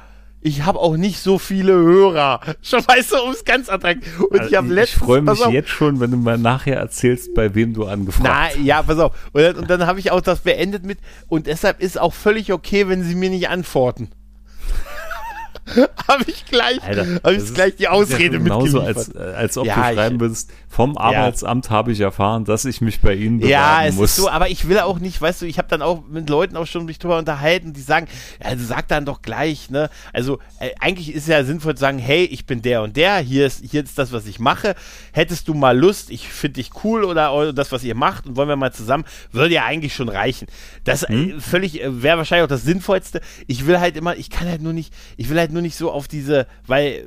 ich habe auch nicht so viele Hörer. Schon weißt du, um es ganz attraktiv. Und also ich habe letztens. Ich freue mich jetzt schon, wenn du mal nachher erzählst, bei wem du angefragt hast. Na, ja, pass auf. Und dann, und dann habe ich auch das beendet mit, und deshalb ist auch völlig okay, wenn sie mir nicht antworten. habe ich gleich, habe ich gleich die Ausrede ja genauso als, äh, als ob ja, du schreiben würdest, vom Arbeitsamt ja. habe ich erfahren, dass ich mich bei Ihnen bewerben ja, es muss. Ist so, aber ich will auch nicht, weißt du, ich habe dann auch mit Leuten auch schon mich drüber unterhalten, die sagen, also sag dann doch gleich, ne? Also äh, eigentlich ist ja sinnvoll zu sagen, hey, ich bin der und der, hier ist hier ist das, was ich mache. Hättest du mal Lust, ich finde dich cool oder, oder, das, was ihr macht und wollen wir mal zusammen, würde ja eigentlich schon reichen. Das hm? äh, völlig äh, wäre wahrscheinlich auch das sinnvollste. Ich will halt immer, ich kann halt nur nicht, ich will halt nur nicht so auf diese, weil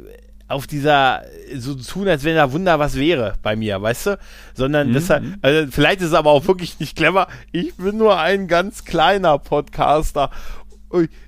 auf dieser, so tun, als wenn da Wunder was wäre bei mir, weißt du? Sondern mhm. deshalb, also vielleicht ist es aber auch wirklich nicht clever. Ich bin nur ein ganz kleiner Podcaster.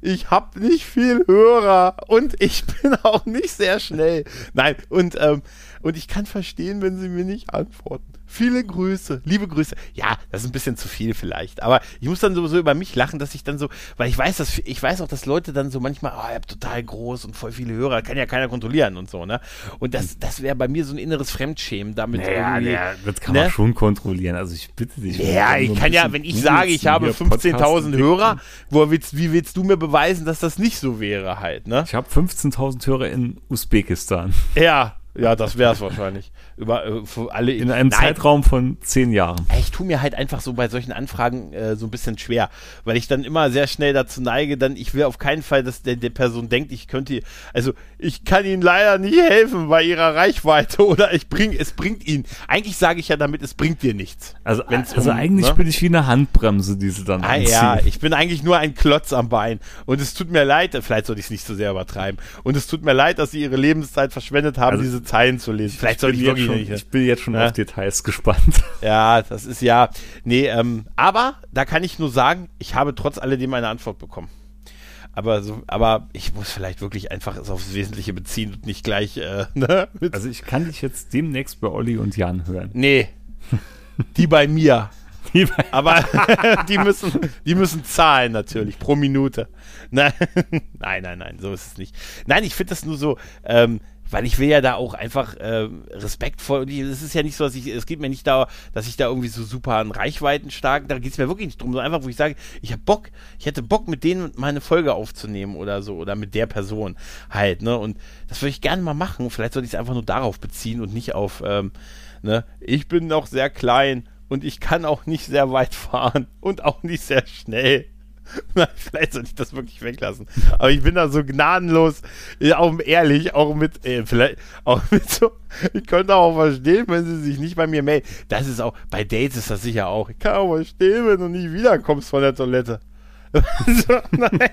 Ich habe nicht viel Hörer und ich bin auch nicht sehr schnell. Nein, und, ähm, und ich kann verstehen, wenn sie mir nicht antworten. Viele Grüße, liebe Grüße. Ja, das ist ein bisschen zu viel vielleicht. Aber ich muss dann sowieso über mich lachen, dass ich dann so, weil ich weiß, dass ich weiß auch, dass Leute dann so manchmal, oh, ich hab total groß und voll viele Hörer, kann ja keiner kontrollieren und so, ne? Und das, das wäre bei mir so ein inneres Fremdschämen damit naja. Ja, das kann ne? man schon kontrollieren. Also ich bitte dich. Ja, ich kann ja, wenn ich sage, ich habe 15.000 Hörer, wo willst, wie willst du mir beweisen, dass das nicht so wäre halt, ne? Ich habe 15.000 Hörer in Usbekistan. Ja, ja, das wäre es wahrscheinlich. Über, äh, alle in einem Nein. Zeitraum von zehn Jahren. Ich tue mir halt einfach so bei solchen Anfragen äh, so ein bisschen schwer, weil ich dann immer sehr schnell dazu neige, dann ich will auf keinen Fall, dass der, der Person denkt, ich könnte, also ich kann ihnen leider nicht helfen bei ihrer Reichweite oder ich bring, es bringt ihnen. Eigentlich sage ich ja damit, es bringt dir nichts. Also, also um, eigentlich ne? bin ich wie eine Handbremse, die sie dann ah, anziehen. Ja, ich bin eigentlich nur ein Klotz am Bein und es tut mir leid, vielleicht sollte ich es nicht so sehr übertreiben und es tut mir leid, dass sie ihre Lebenszeit verschwendet haben, also, diese Zeilen zu lesen. Vielleicht soll ich, wirklich schon. Ich bin jetzt schon ja? auf Details gespannt. Ja, das ist ja. Nee, ähm, aber da kann ich nur sagen, ich habe trotz alledem eine Antwort bekommen. Aber, so, aber ich muss vielleicht wirklich einfach es aufs Wesentliche beziehen und nicht gleich. Äh, ne, also ich kann dich jetzt demnächst bei Olli und Jan hören. Nee. Die bei mir. Die bei aber die müssen, die müssen zahlen natürlich pro Minute. Nein, nein, nein, nein, so ist es nicht. Nein, ich finde das nur so. Ähm, weil ich will ja da auch einfach äh, respektvoll, es ist ja nicht so, dass ich, es geht mir nicht da, dass ich da irgendwie so super an Reichweiten stark, da geht es mir wirklich nicht drum, sondern einfach, wo ich sage, ich habe Bock, ich hätte Bock, mit denen meine Folge aufzunehmen oder so, oder mit der Person halt, ne, und das würde ich gerne mal machen, vielleicht sollte ich es einfach nur darauf beziehen und nicht auf, ähm, ne, ich bin noch sehr klein und ich kann auch nicht sehr weit fahren und auch nicht sehr schnell. Vielleicht sollte ich das wirklich weglassen. Aber ich bin da so gnadenlos, auch ehrlich, auch mit, äh, vielleicht, auch mit so, ich könnte auch verstehen, wenn sie sich nicht bei mir melden. Das ist auch, bei Dates ist das sicher auch. Ich kann auch verstehen, wenn du nicht wiederkommst von der Toilette. so, nein,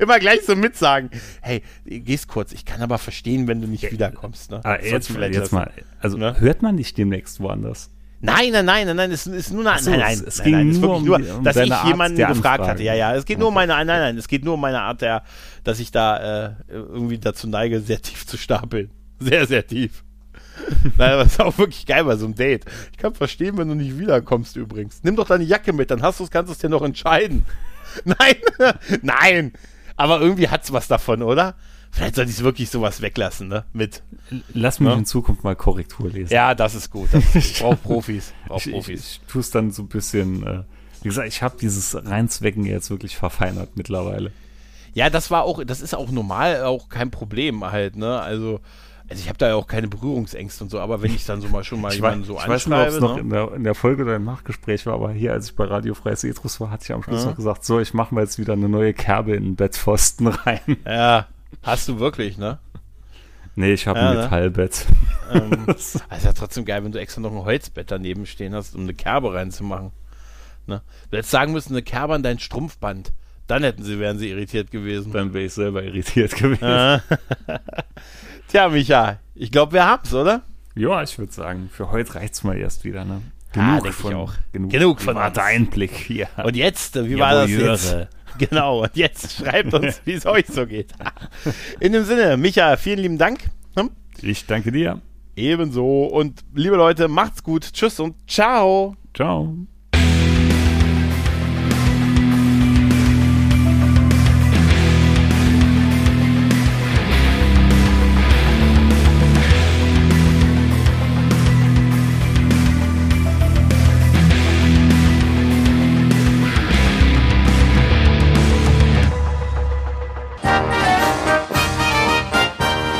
immer gleich so mitsagen. Hey, gehst kurz, ich kann aber verstehen, wenn du nicht wiederkommst. Ne? Ah, jetzt, jetzt mal, also ne? hört man dich demnächst woanders? Nein, nein, nein, nein, nein, es ist nur eine, so, nein, nein, es, nein, nein, es nur, um, nur um dass ich jemanden gefragt Anfrage. hatte. Ja, ja, es geht nur um meine, nein, nein, es geht nur um meine Art der, dass ich da äh, irgendwie dazu neige, sehr tief zu stapeln. Sehr, sehr tief. Nein, aber ist auch wirklich geil bei so einem Date. Ich kann verstehen, wenn du nicht wiederkommst übrigens. Nimm doch deine Jacke mit, dann hast du es, kannst du es dir noch entscheiden. Nein, nein. Aber irgendwie hat's was davon, oder? Vielleicht sollte ich wirklich sowas weglassen, ne? Mit. Lass mich ja? Ne? in Zukunft mal Korrektur lesen. Ja, das ist gut. Das ist, ich brauche Profis. Brauch ich, Profis. Ich, ich tue es dann so ein bisschen. Äh, wie gesagt, ich habe dieses Reinzwecken jetzt wirklich verfeinert mittlerweile. Ja, das war auch, das ist auch normal, auch kein Problem halt, ne? Also, also ich habe da ja auch keine Berührungsängste und so, aber wenn ich dann so mal schon mal ich jemanden so ich anschreibe. Ich weiß nicht, ob es noch ne? in der, in der Folge oder im Nachgespräch war, aber hier, als ich bei Radio Freies Etrus war, hatte ich am Schluss ja. noch gesagt, so, ich mache mal jetzt wieder eine neue Kerbe in den Bettpfosten rein. Ja, hast du wirklich, ne? Nee, ich habe ja, ein ne? Metallbett. Ähm, also ist ja trotzdem geil, wenn du extra noch ein Holzbett daneben stehen hast, um eine Kerbe reinzumachen. Ne? Du hättest sagen müssen, eine Kerbe an dein Strumpfband. Dann hätten sie, wären sie irritiert gewesen. Dann wäre ich selber irritiert gewesen. Tja, Micha, ich glaube, wir haben's, oder? Ja, ich würde sagen, für heute reicht's mal erst wieder, ne? Ah, denke ich auch. Genug, Genug von privater. Einblick hier. Und jetzt, wie war das Jawohl, jetzt? Genau, und jetzt schreibt uns, wie es euch so geht. In dem Sinne, Micha, vielen lieben Dank. Hm? Ich danke dir. Ebenso. Und liebe Leute, macht's gut. Tschüss und ciao. Ciao.